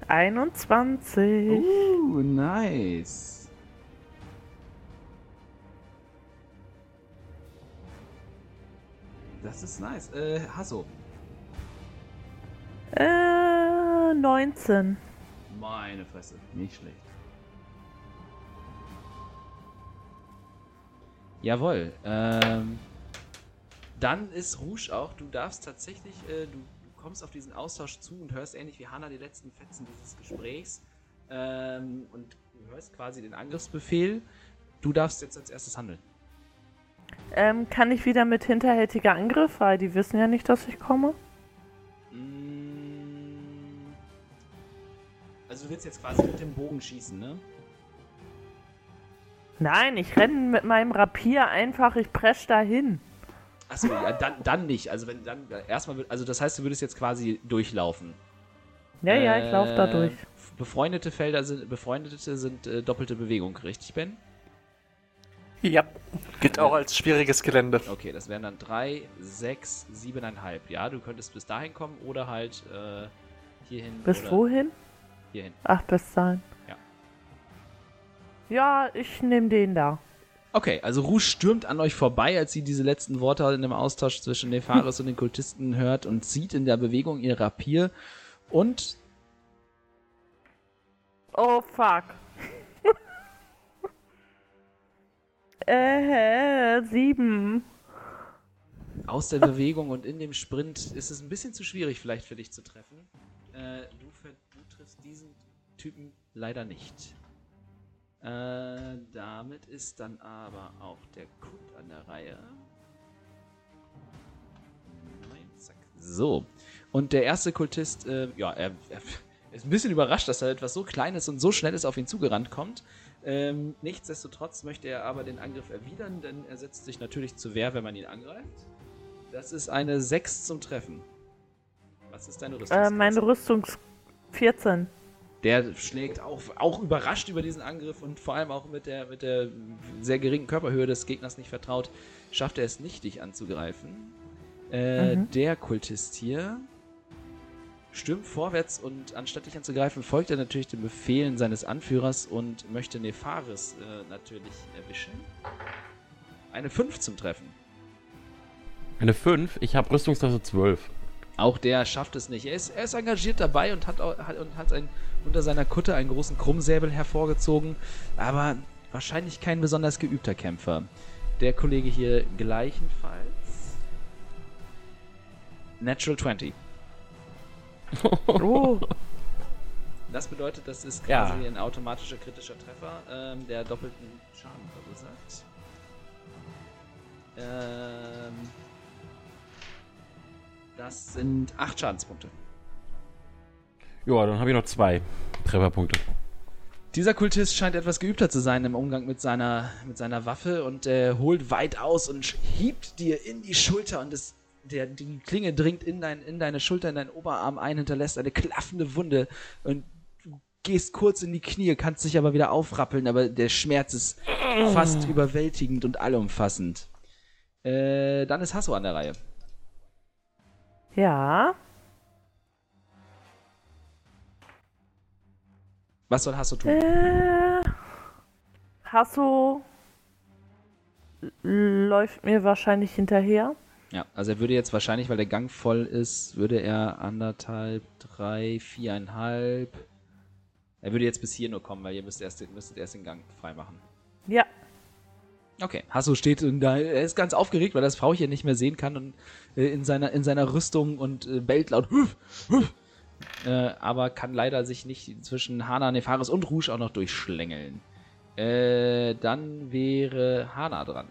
21. Uh, nice. Das ist nice. Äh, Hasso. Äh, 19. Meine Fresse, nicht schlecht. Jawohl. Ähm, dann ist Rouge auch, du darfst tatsächlich, äh, du kommst auf diesen Austausch zu und hörst ähnlich wie Hanna die letzten Fetzen dieses Gesprächs ähm, und du hörst quasi den Angriffsbefehl. Du darfst jetzt als erstes handeln. Ähm, kann ich wieder mit hinterhältiger Angriff, weil die wissen ja nicht, dass ich komme? Mm. Also du willst jetzt quasi mit dem Bogen schießen, ne? Nein, ich renne mit meinem Rapier einfach, ich presch dahin. Achso, ja, dann, dann nicht. Also wenn dann erstmal, also das heißt, du würdest jetzt quasi durchlaufen. Ja, ja, ich laufe da durch. befreundete Felder sind, befreundete sind äh, doppelte Bewegung, richtig, Ben? Ja, gilt auch als schwieriges Gelände. Okay, das wären dann drei, sechs, siebeneinhalb. Ja, du könntest bis dahin kommen oder halt äh, hierhin. Bis wohin? Hierhin. Ach, bis dahin. Ja. Ja, ich nehme den da. Okay, also Rouge stürmt an euch vorbei, als sie diese letzten Worte in dem Austausch zwischen Nefaris und den Kultisten hört und zieht in der Bewegung ihr Rapier und Oh, fuck. äh, sieben. aus der Bewegung und in dem Sprint ist es ein bisschen zu schwierig vielleicht für dich zu treffen. Äh, du, du triffst diesen Typen leider nicht. Äh, damit ist dann aber auch der Kult an der Reihe. Nein, zack. So. Und der erste Kultist, äh, ja, er, er ist ein bisschen überrascht, dass da etwas so Kleines und so Schnelles auf ihn zugerannt kommt. Ähm, nichtsdestotrotz möchte er aber den Angriff erwidern, denn er setzt sich natürlich zur Wehr, wenn man ihn angreift. Das ist eine 6 zum Treffen. Was ist deine Äh, Rüstungsklasse? meine Rüstungs 14. Der schlägt auch, auch überrascht über diesen Angriff und vor allem auch mit der, mit der sehr geringen Körperhöhe des Gegners nicht vertraut, schafft er es nicht, dich anzugreifen. Äh, Mhm. Der Kultist hier stürmt vorwärts und anstatt dich anzugreifen, folgt er natürlich den Befehlen seines Anführers und möchte Nefaris äh, natürlich erwischen. Eine 5 zum Treffen. Eine 5, ich habe Rüstungsklasse 12. Auch der schafft es nicht. Er ist, er ist engagiert dabei und hat, hat, und hat ein, unter seiner Kutte einen großen Krummsäbel hervorgezogen, aber wahrscheinlich kein besonders geübter Kämpfer. Der Kollege hier gleichenfalls. Natural 20. Oh, Das bedeutet, das ist Ja. quasi ein automatischer kritischer Treffer, ähm, der doppelten Schaden verursacht. Ähm, das sind 8 Schadenspunkte. Ja, dann habe ich noch zwei Trefferpunkte. Dieser Kultist scheint etwas geübter zu sein im Umgang mit seiner, mit seiner Waffe und äh, holt weit aus und hiebt dir in die Schulter und es, der, die Klinge dringt in, dein, in deine Schulter, in deinen Oberarm ein, hinterlässt eine klaffende Wunde und du gehst kurz in die Knie, kannst dich aber wieder aufrappeln, aber der Schmerz ist fast überwältigend und allumfassend. Äh, dann ist Hasso an der Reihe. ja. Was soll Hasso tun? Äh, Hasso läuft mir wahrscheinlich hinterher. Ja, also er würde jetzt wahrscheinlich, weil der Gang voll ist, würde er anderthalb, drei, viereinhalb. Er würde jetzt bis hier nur kommen, weil ihr müsst erst, müsstet erst den Gang freimachen. Ja. Okay, Hasso steht da, er ist ganz aufgeregt, weil das Frauchen nicht mehr sehen kann und äh, in seiner in seiner Rüstung und äh, bellt laut. Hüff, hüff, äh, aber kann leider sich nicht zwischen Hana, Nefaris und Rouge auch noch durchschlängeln. Äh, dann wäre Hana dran.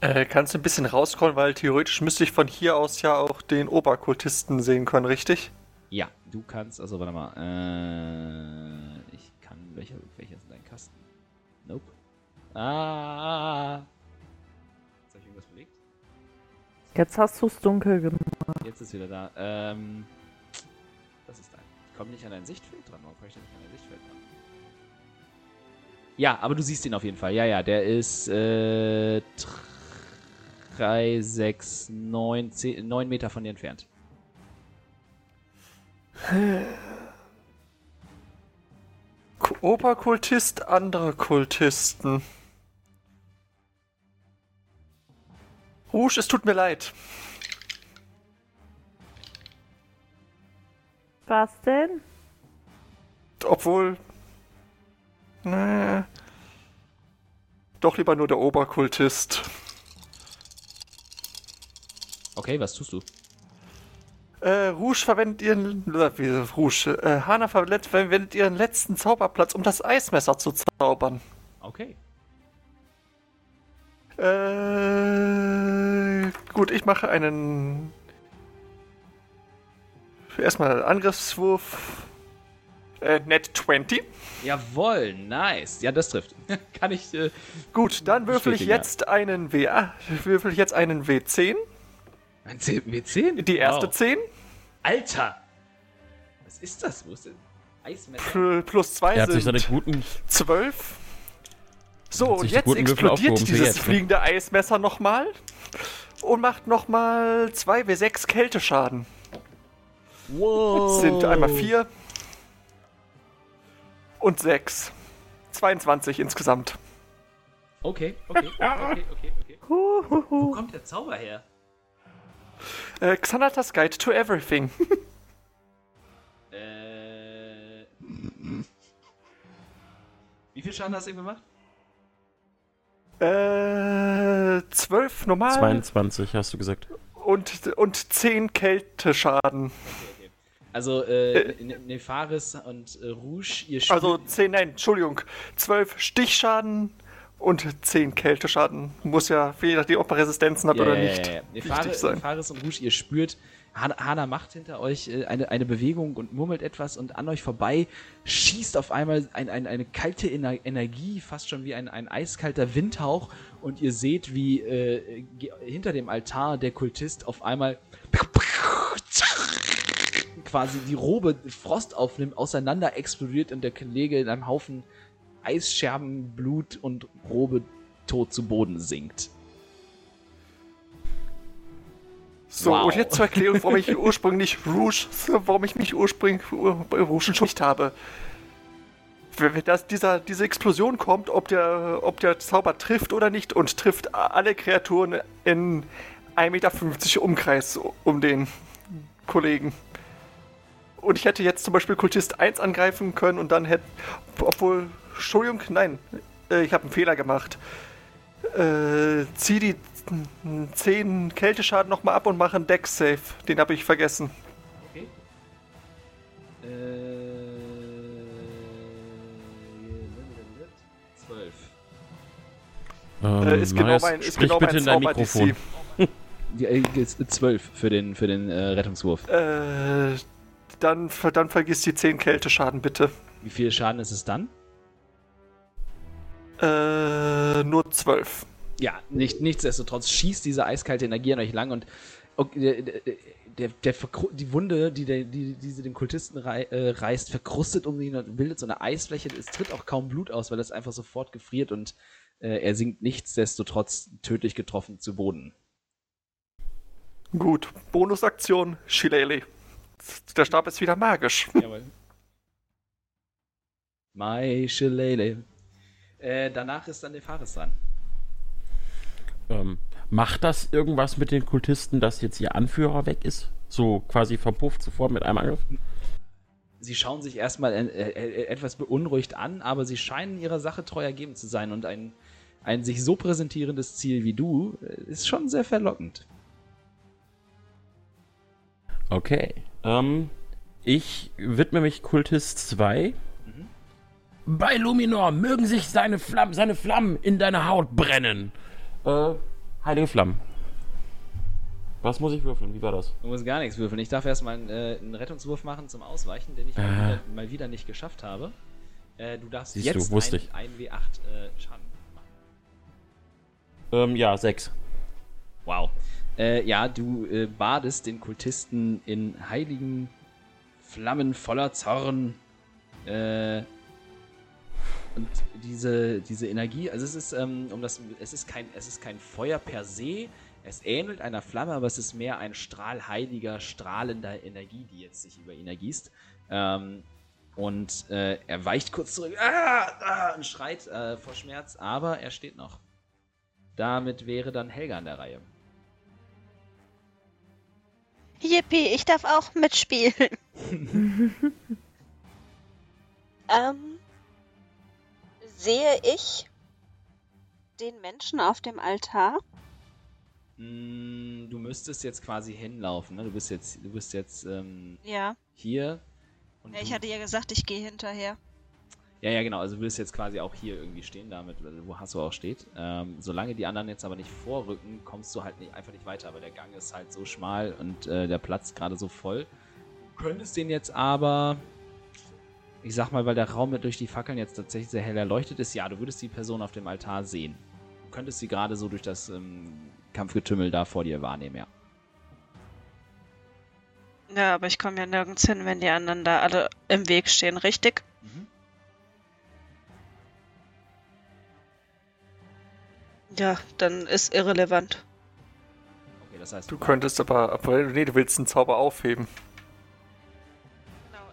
Äh, kannst du ein bisschen rauskommen, weil theoretisch müsste ich von hier aus ja auch den Oberkultisten sehen können, richtig? Ja, du kannst, also warte mal, äh, ich kann, welcher, welcher ist dein Kasten? Nope. Ah. Jetzt hast du es dunkel gemacht. Jetzt ist wieder da. Ähm, das ist dein. Ich komme nicht an dein Sichtfeld dran. Warum komme ich denn nicht an dein Sichtfeld dran? Ja, aber du siehst ihn auf jeden Fall. Ja, ja, der ist äh, 3, 6, 9, 10, 9 Meter von dir entfernt. Oberkultist, andere Kultisten. Rouge, es tut mir leid. Was denn? Obwohl. Nee. Doch lieber nur der Oberkultist. Okay, was tust du? Äh, Rouge verwendet ihren. Äh, Rouge. Äh, Hana verwendet, verwendet ihren letzten Zauberplatz, um das Eismesser zu zaubern. Okay. Äh, gut, ich mache einen. Erstmal einen Angriffswurf. Äh, Net 20. Jawohl, nice. Ja, das trifft. Kann ich. Äh, Gut, dann würfel ich jetzt einen W. ah, Würfel ich jetzt einen W10. ein 10 W10? Die erste Wow. 10. Alter! Was ist das? Wo ist denn? Eismesser. Pl- Plus zwei Er hat sich seine sind guten. zwölf. So, und jetzt explodiert dieses jetzt, ne? fliegende Eismesser nochmal und macht nochmal 2 W6 Kälteschaden. Wow. Sind einmal 4 und 6. 22 insgesamt. Okay, okay, okay, okay, okay. Wo kommt der Zauber her? Äh, Xanatas Guide to Everything. Äh. Wie viel Schaden hast du ihm gemacht? Äh, 12 normal 22, hast du gesagt. und, und 10 Kälteschaden. Also, äh, Ne- Nefaris und äh, Rouge, ihr spielt. Also 10, nein, Entschuldigung. 12 Stichschaden und 10 Kälteschaden. Muss ja, je nachdem, ob man Resistenzen hat Ja, oder nicht. Ja, ja. wichtig Nefaris, sein. Nefaris und Rouge, ihr spürt, Hana macht hinter euch äh, eine, eine Bewegung und murmelt etwas und an euch vorbei schießt auf einmal ein, ein, eine kalte Ener Energie, fast schon wie ein, ein eiskalter Windhauch und ihr seht, wie äh, hinter dem Altar der Kultist auf einmal quasi die Robe Frost aufnimmt, auseinander explodiert und der Kollege in einem Haufen Eisscherben, Blut und Robe tot zu Boden sinkt. So, Wow. und jetzt zur Erklärung, warum ich ursprünglich Rouge, warum ich mich ursprünglich bei Rouge entschuldigt habe. Wenn wenn das, dieser, diese Explosion kommt, ob der, ob der Zauber trifft oder nicht und trifft alle Kreaturen in 1,50 Meter Umkreis um den Kollegen. Und ich hätte jetzt zum Beispiel Kultist 1 angreifen können und dann hätte, obwohl, Entschuldigung, nein, äh, ich habe einen Fehler gemacht. Äh, zieh die 10 Kälteschaden nochmal ab und mach einen Deck-Save. Den habe ich vergessen. Okay. Äh. Zwölf. Ähm, Äh, ist genau mein, ist sprich genau bitte mein in dein Zauber Mikrofon. DC. Die, äh, ist zwölf für den, für den äh, Rettungswurf. Äh, dann, dann vergiss die 10 Kälteschaden bitte. Wie viel Schaden ist es dann? Äh, nur 12. Ja, nicht, nichtsdestotrotz schießt diese eiskalte Energie an euch lang und okay, der, der, der, die Wunde, die, der, die, die sie den Kultisten rei äh, reißt, verkrustet um ihn und bildet so eine Eisfläche. Es tritt auch kaum Blut aus, weil es einfach sofort gefriert und äh, er sinkt nichtsdestotrotz tödlich getroffen zu Boden. Gut. Bonusaktion, Shillelagh. Der Stab ist wieder magisch. Jawohl. My Shillelagh. Äh, danach ist dann der Fares dran. Ähm, macht das irgendwas mit den Kultisten, dass jetzt ihr Anführer weg ist? So quasi verpufft sofort mit einem Angriff? Sie schauen sich erstmal äh, äh, etwas beunruhigt an, aber sie scheinen ihrer Sache treu ergeben zu sein und ein, ein sich so präsentierendes Ziel wie du äh, ist schon sehr verlockend. Okay. Ähm, ich widme mich Kultist 2. Bei Luminor mögen sich seine Flammen, seine Flammen in deine Haut brennen. Äh, heilige Flammen. Was muss ich würfeln? Wie war das? Du musst gar nichts würfeln. Ich darf erstmal einen, äh, einen Rettungswurf machen zum Ausweichen, den ich mal, Ah. wieder, mal wieder nicht geschafft habe. Äh, du darfst Siehst du, jetzt wusste ein, ich. ein W8 äh, Schaden machen. Ähm, ja, 6. Wow. Äh, ja, du äh, badest den Kultisten in heiligen Flammen voller Zorn. Äh, und diese, diese Energie, also es ist, ähm, um das, es ist kein, es ist kein Feuer per se. Es ähnelt einer Flamme, aber es ist mehr ein Strahl heiliger, strahlender Energie, die jetzt sich über ihn ergießt. Ähm, und äh, er weicht kurz zurück ah, ah, und schreit äh, vor Schmerz, aber er steht noch. Damit wäre dann Helga an der Reihe. Yippie, ich darf auch mitspielen. ähm, sehe ich den Menschen auf dem Altar? Mm, Du müsstest jetzt quasi hinlaufen, ne? Du bist jetzt, du bist jetzt ähm, Ja. hier. Und ja. Ich hatte ja gesagt, ich gehe hinterher. ja, ja, genau. Also du wirst jetzt quasi auch hier irgendwie stehen, damit, wo Hasso auch steht. Ähm, solange die anderen jetzt aber nicht vorrücken, kommst du halt nicht, einfach nicht weiter, weil der Gang ist halt so schmal und äh, der Platz gerade so voll. Du könntest den jetzt aber, ich sag mal, weil der Raum durch die Fackeln jetzt tatsächlich sehr hell erleuchtet ist, ja, du würdest die Person auf dem Altar sehen. Du könntest sie gerade so durch das ähm, Kampfgetümmel da vor dir wahrnehmen, ja. Ja, aber ich komme ja nirgends hin, wenn die anderen da alle im Weg stehen, richtig? Mhm. Ja, dann ist irrelevant. Okay, das heißt, Du könntest aber, aber nee, du willst einen Zauber aufheben.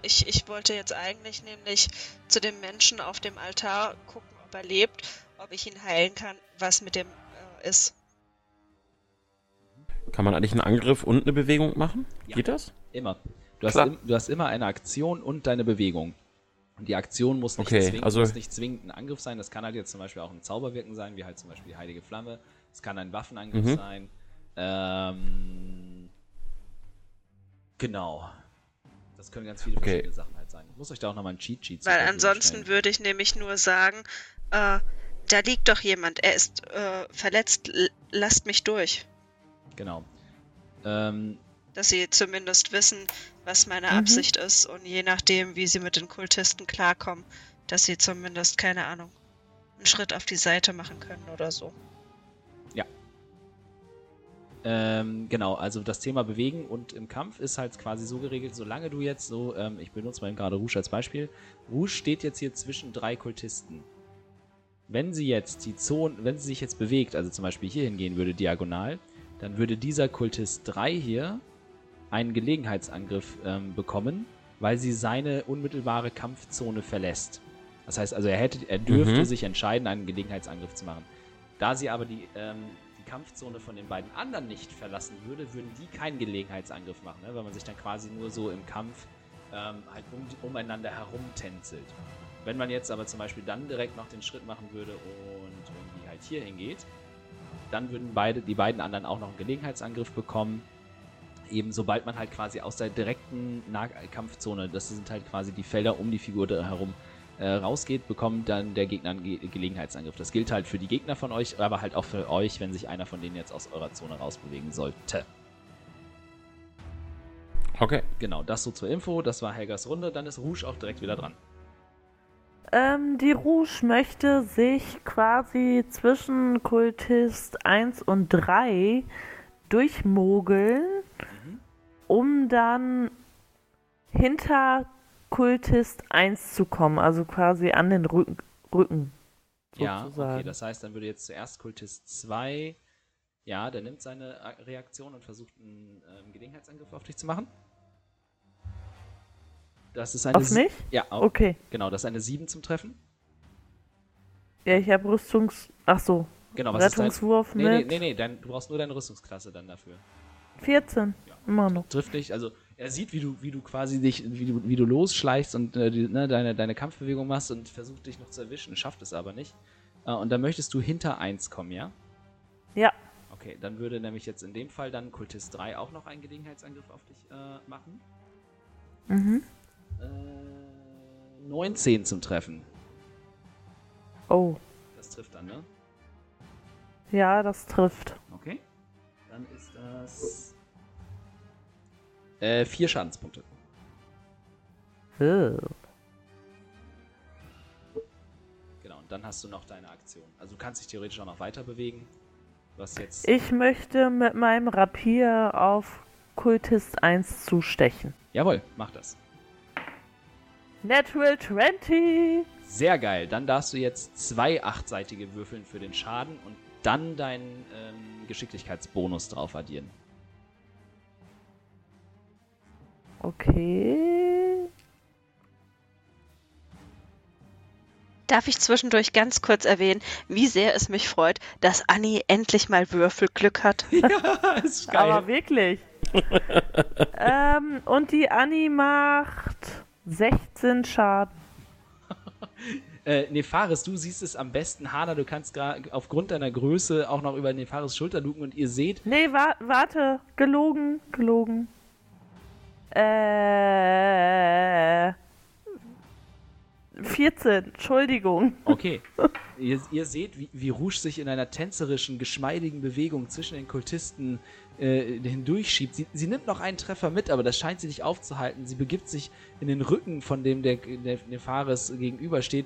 Ich, ich wollte jetzt eigentlich nämlich zu dem Menschen auf dem Altar gucken, ob er lebt, ob ich ihn heilen kann, was mit dem äh, ist. Kann man eigentlich einen Angriff und eine Bewegung machen? Ja. Geht das? immer. Du hast, im, du hast immer eine Aktion und deine Bewegung. Und die Aktion muss nicht, Okay, zwingend, also- muss nicht zwingend ein Angriff sein. Das kann halt jetzt zum Beispiel auch ein Zauberwirken sein, wie halt zum Beispiel die Heilige Flamme. Es kann ein Waffenangriff Mhm. sein. Ähm, genau. Das können ganz viele Okay. verschiedene Sachen halt sein. Ich muss euch da auch nochmal ein Cheat Sheet zur Weil ansonsten stellen. würde ich nämlich nur sagen, äh, da liegt doch jemand, er ist äh, verletzt, l- lasst mich durch. Genau. Ähm, Dass sie zumindest wissen, was meine Mhm. Absicht ist und je nachdem, wie sie mit den Kultisten klarkommen, dass sie zumindest, keine Ahnung, einen Schritt auf die Seite machen können oder so. Ähm, genau, also das Thema Bewegen und im Kampf ist halt quasi so geregelt, solange du jetzt so, ähm, ich benutze mal eben gerade Rouge als Beispiel. Rouge steht jetzt hier zwischen drei Kultisten. Wenn sie jetzt die Zone, wenn sie sich jetzt bewegt, also zum Beispiel hier hingehen würde, diagonal, dann würde dieser Kultist 3 hier einen Gelegenheitsangriff ähm, bekommen, weil sie seine unmittelbare Kampfzone verlässt. Das heißt also, er hätte, er dürfte Mhm. sich entscheiden, einen Gelegenheitsangriff zu machen. Da sie aber die, ähm, die Kampfzone von den beiden anderen nicht verlassen würde, würden die keinen Gelegenheitsangriff machen, ne? weil man sich dann quasi nur so im Kampf ähm, halt um, umeinander herumtänzelt. Wenn man jetzt aber zum Beispiel dann direkt noch den Schritt machen würde und irgendwie halt hier hingeht, dann würden beide, die beiden anderen auch noch einen Gelegenheitsangriff bekommen. Eben sobald man halt quasi aus der direkten Nahkampfzone, das sind halt quasi die Felder um die Figur herum, äh, rausgeht, bekommt dann der Gegner einen Ge Gelegenheitsangriff. Das gilt halt für die Gegner von euch, aber halt auch für euch, wenn sich einer von denen jetzt aus eurer Zone rausbewegen sollte. Okay. Genau, das so zur Info. Das war Helgas Runde. Dann ist Rouge auch direkt wieder dran. Ähm, die Rouge möchte sich quasi zwischen Kultist 1 und 3 durchmogeln, um dann hinter Kultist 1 zu kommen, also quasi an den Rücken. Rücken Ja, okay. Das heißt, dann würde jetzt zuerst Kultist 2. Ja, der nimmt seine Reaktion und versucht einen ähm, Gelegenheitsangriff auf dich zu machen. Das ist eine Auf mich? Ja, au- Okay. genau, das ist eine 7 zum Treffen. Ja, ich habe Rüstungs... Ach so. Genau, was ist dein. Rettungswurf Nee, nee, mit nee, nee dein, du brauchst nur deine Rüstungsklasse dann dafür. 14. Ja. Immer noch. Trifft dich, also er sieht, wie du, wie du quasi dich, wie du, wie du losschleichst und äh, die, ne, deine, deine Kampfbewegung machst und versucht dich noch zu erwischen, schafft es aber nicht. Äh, und dann möchtest du hinter 1 kommen, ja? Ja. Okay, dann würde nämlich jetzt in dem Fall dann Kultist 3 auch noch einen Gelegenheitsangriff auf dich äh, machen. Mhm. Äh, 19 zum Treffen. Oh. Das trifft dann, ne? Ja, das trifft. Okay. Dann ist das. Äh, vier Schadenspunkte. Oh. Genau, und dann hast du noch deine Aktion. Also du kannst dich theoretisch auch noch weiter bewegen. Hast jetzt. Ich möchte mit meinem Rapier auf Kultist 1 zustechen. Jawohl, mach das. Natural 20! Sehr geil. Dann darfst du jetzt zwei achtseitige würfeln für den Schaden und dann deinen ähm, Geschicklichkeitsbonus drauf addieren. Okay. Darf ich zwischendurch ganz kurz erwähnen, wie sehr es mich freut, dass Annie endlich mal Würfelglück hat? ja, ist Aber wirklich. ähm, und die Annie macht 16 Schaden. Äh, Nefaris, du siehst es am besten. Hana, du kannst aufgrund deiner Größe auch noch über Nefaris Schulter luken und ihr seht, Nee, wa warte. Gelogen. Gelogen. Äh. 14. Entschuldigung. Okay. ihr, ihr seht, wie, wie Rouge sich in einer tänzerischen, geschmeidigen Bewegung zwischen den Kultisten äh, hindurchschiebt. Sie, sie nimmt noch einen Treffer mit, aber das scheint sie nicht aufzuhalten. Sie begibt sich in den Rücken, von dem der, der Nefaris gegenübersteht,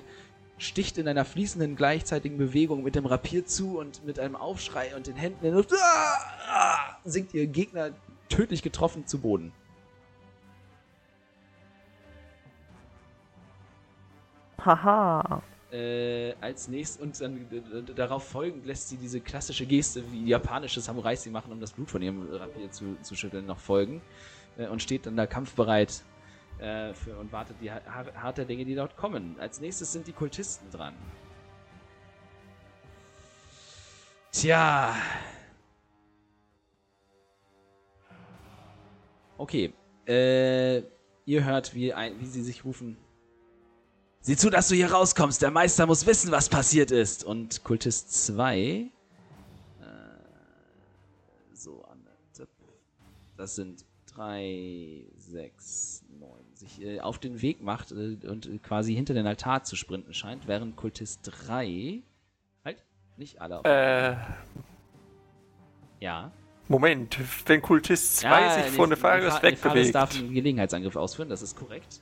sticht in einer fließenden, gleichzeitigen Bewegung mit dem Rapier zu und mit einem Aufschrei und den Händen in der Luft ah, ah, sinkt ihr Gegner tödlich getroffen zu Boden. Haha. Äh, als nächstes und dann äh, darauf folgend lässt sie diese klassische Geste, wie japanische Samurais sie machen, um das Blut von ihrem Rapier zu, zu schütteln, noch folgen äh, und steht dann da kampfbereit äh, für, und wartet die har harte Dinge, die dort kommen. Als nächstes sind die Kultisten dran. Tja. Okay. Äh, ihr hört, wie, ein, wie sie sich rufen. Sieh zu, dass du hier rauskommst. Der Meister muss wissen, was passiert ist. Und Kultist 2. Äh, so. Das sind 3, 6, 9. Sich äh, auf den Weg macht äh, und äh, quasi hinter den Altar zu sprinten scheint, während Kultist 3. Halt, nicht alle. Auf Äh, ja. Moment, wenn Kultist 2 ja, sich von der Fares Fares wegbewegt. darf einen Gelegenheitsangriff ausführen, das ist korrekt.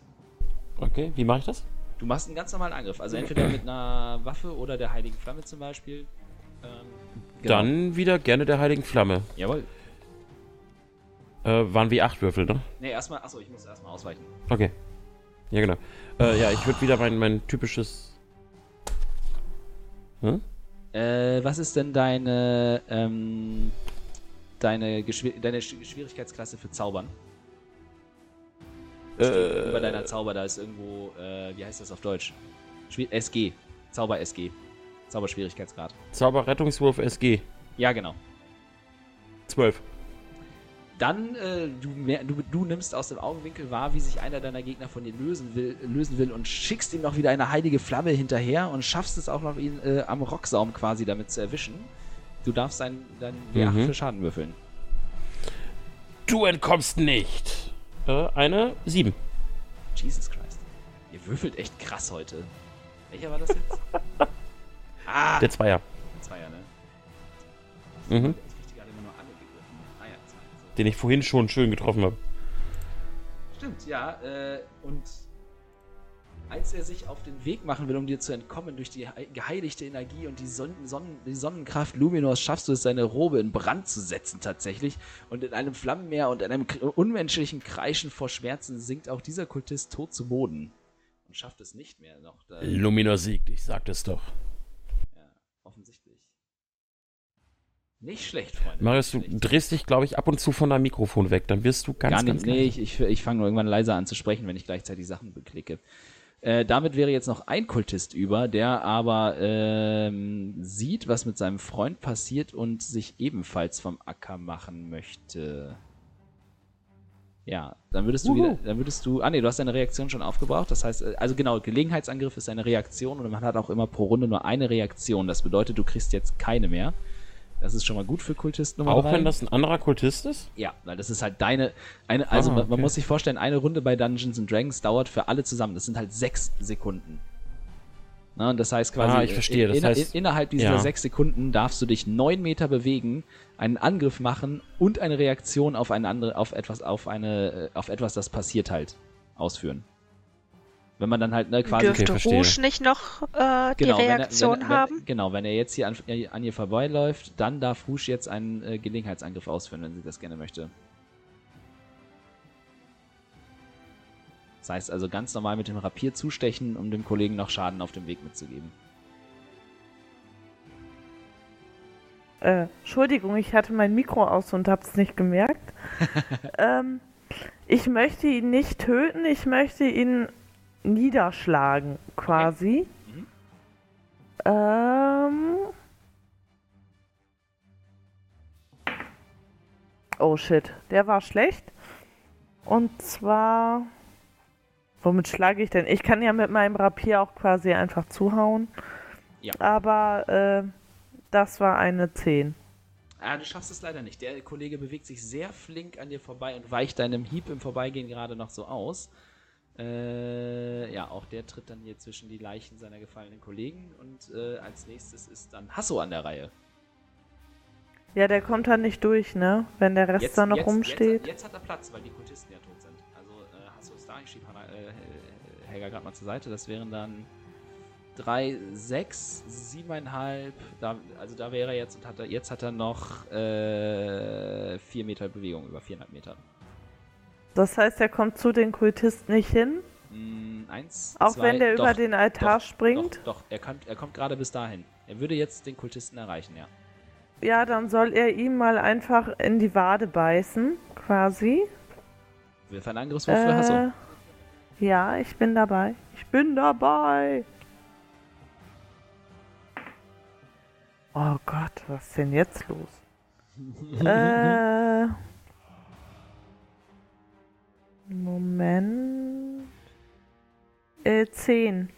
Okay, wie mache ich das? Du machst einen ganz normalen Angriff. Also entweder mit einer Waffe oder der Heiligen Flamme zum Beispiel. Ähm, genau. Dann wieder gerne der Heiligen Flamme. Jawohl. Äh, waren wie acht Würfel, ne? Ne, erstmal. Achso, ich muss erstmal ausweichen. Okay. Ja, genau. Äh, ja, ich würde wieder mein, mein typisches. Hm? Äh, was ist denn deine. Ähm, deine, Geschwir deine Sch- Schwierigkeitsklasse für Zaubern? Äh, Über deiner Zauber, da ist irgendwo. Äh, wie heißt das auf Deutsch? Schwier SG. Zauber SG. Zauberschwierigkeitsgrad. Zauberrettungswurf SG. Ja, genau. 12. Dann, äh, du, du, du nimmst aus dem Augenwinkel wahr, wie sich einer deiner Gegner von dir lösen will, lösen will und schickst ihm noch wieder eine heilige Flamme hinterher und schaffst es auch noch, ihn äh, am Rocksaum quasi damit zu erwischen. Du darfst deinen dein W8 Mhm. für Schaden würfeln. Du entkommst nicht. Äh, eine 7. Jesus Christ. Ihr würfelt echt krass heute. Welcher war das jetzt? ah! Der Zweier. Zweier, ne? Mhm. Ah ja. Den ich vorhin schon schön getroffen habe. Stimmt, ja. Äh, und als er sich auf den Weg machen will, um dir zu entkommen, durch die hei- geheiligte Energie und die, Sonnen, Sonnen, die Sonnenkraft Luminors, schaffst du es, seine Robe in Brand zu setzen tatsächlich. Und in einem Flammenmeer und einem kr- unmenschlichen Kreischen vor Schmerzen sinkt auch dieser Kultist tot zu Boden. Und schafft es nicht mehr noch. Da, Luminor siegt, ich sagte es doch. ja, offensichtlich. Nicht schlecht, Freunde. Marius, du drehst dich, glaube ich, ab und zu von deinem Mikrofon weg. Dann wirst du ganz, Gar nicht. ganz nee, leise. ich, ich, ich fange nur irgendwann leiser an zu sprechen, wenn ich gleichzeitig Sachen beklicke. Äh, damit wäre jetzt noch ein Kultist über, der aber ähm, sieht, was mit seinem Freund passiert und sich ebenfalls vom Acker machen möchte. Ja, dann würdest du Wuhu. wieder, dann würdest du, ah nee, du hast deine Reaktion schon aufgebraucht, das heißt, äh, also genau, Gelegenheitsangriff ist eine Reaktion und man hat auch immer pro Runde nur eine Reaktion, das bedeutet, du kriegst jetzt keine mehr. Das ist schon mal gut für Kultist Nummer Auch drei. wenn das ein anderer Kultist ist? Ja, weil das ist halt deine, eine, also Ah, man, man okay. muss sich vorstellen, eine Runde bei Dungeons and Dragons dauert für alle zusammen, das sind halt sechs Sekunden. Na, und das heißt quasi, Ah, ich verstehe, das in, heißt- innerhalb dieser ja. sechs Sekunden darfst du dich neun Meter bewegen, einen Angriff machen und eine Reaktion auf eine andere, auf etwas, auf eine, äh, auf etwas, das passiert halt, ausführen. Wenn man dann halt ne, quasi Dürfte verstehe. Rouge nicht noch äh, die wenn er- Reaktion wenn, wenn, haben? Wenn, genau, wenn er jetzt hier an, an ihr vorbeiläuft, dann darf Rouge jetzt einen äh, Gelegenheitsangriff ausführen, wenn sie das gerne möchte. Das heißt also ganz normal mit dem Rapier zustechen, um dem Kollegen noch Schaden auf dem Weg mitzugeben. Äh, Entschuldigung, ich hatte mein Mikro aus und hab's nicht gemerkt. ähm, ich möchte ihn nicht töten, ich möchte ihn niederschlagen, quasi. Mhm. Ähm. Oh shit, der war schlecht. Und zwar. Womit schlage ich denn? Ich kann ja mit meinem Rapier auch quasi einfach zuhauen. Ja. Aber äh, das war eine 10. Ah, du schaffst es leider nicht. Der Kollege bewegt sich sehr flink an dir vorbei und weicht deinem Hieb im Vorbeigehen gerade noch so aus. Äh, ja, auch der tritt dann hier zwischen die Leichen seiner gefallenen Kollegen und äh, als nächstes ist dann Hasso an der Reihe. Ja, der kommt dann nicht durch, ne? Wenn der Rest da noch rumsteht. Jetzt, jetzt hat er Platz, weil die Kultisten ja tot sind. Also äh, Hasso ist da, ich schiebe äh, Helga gerade mal zur Seite. Das wären dann 3, 6, 7,5. Da, also da wäre er jetzt und hat er, jetzt hat er noch 4 Meter Bewegung, über 400 Meter. Das heißt, er kommt zu den Kultisten nicht hin. Mm, eins, Auch zwei, wenn der doch, über den Altar doch, springt? Doch, doch. Er, kommt, er kommt gerade bis dahin. Er würde jetzt den Kultisten erreichen, ja. Ja, dann soll er ihm mal einfach in die Wade beißen, quasi. Wirf einen Angriffswurf für Hasso. Äh, ja, ich bin dabei. Ich bin dabei. Oh Gott, was ist denn jetzt los? äh, Moment. Äh, 10.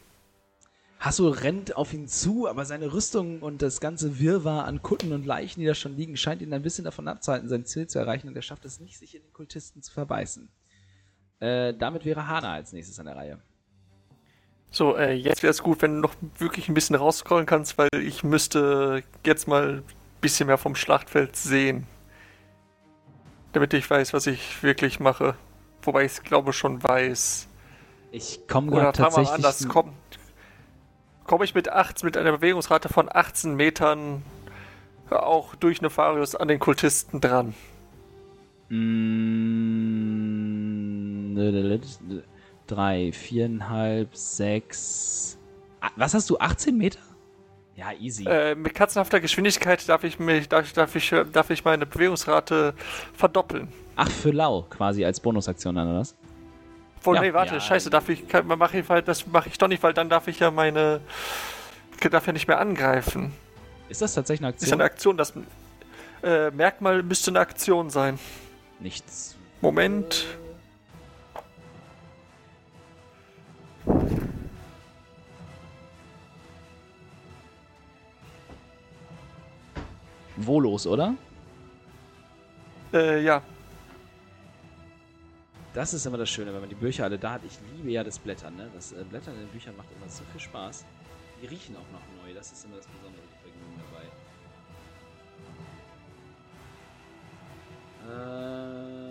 Hasso rennt auf ihn zu, aber seine Rüstung und das ganze Wirrwarr an Kutten und Leichen, die da schon liegen, scheint ihn ein bisschen davon abzuhalten, sein Ziel zu erreichen und er schafft es nicht, sich in den Kultisten zu verbeißen. Äh, damit wäre Hana als nächstes an der Reihe. So, äh, jetzt wäre es gut, wenn du noch wirklich ein bisschen rausscrollen kannst, weil ich müsste jetzt mal ein bisschen mehr vom Schlachtfeld sehen. Damit ich weiß, was ich wirklich mache. Wobei ich es glaube schon weiß. Ich komme Oder gerade mal tatsächlich. an, das kommt. Komme ich mit, 18, mit einer Bewegungsrate von 18 Metern auch durch Nefarius an den Kultisten dran. Mm, drei, viereinhalb, sechs. Ah, Was hast du? 18 Meter? Ja, easy. Äh, mit katzenhafter Geschwindigkeit darf ich, mich, darf, darf, ich, darf ich meine Bewegungsrate verdoppeln. Ach, für lau, quasi als Bonusaktion dann, oder was? Wohl, Ja. nee, warte, Ja. scheiße, darf ich, kann, mach ich, das mache ich doch nicht, weil dann darf ich ja meine, darf ja nicht mehr angreifen. Ist das tatsächlich eine Ist ja Aktion? eine Aktion, das äh, Merkmal müsste eine Aktion sein. Nichts. Moment. Wolos, oder? Äh, ja. Das ist immer das Schöne, wenn man die Bücher alle da hat. Ich liebe ja das Blättern, ne? Das äh, Blättern in den Büchern macht immer so viel Spaß. Die riechen auch noch neu, das ist immer das besondere Vergnügen dabei.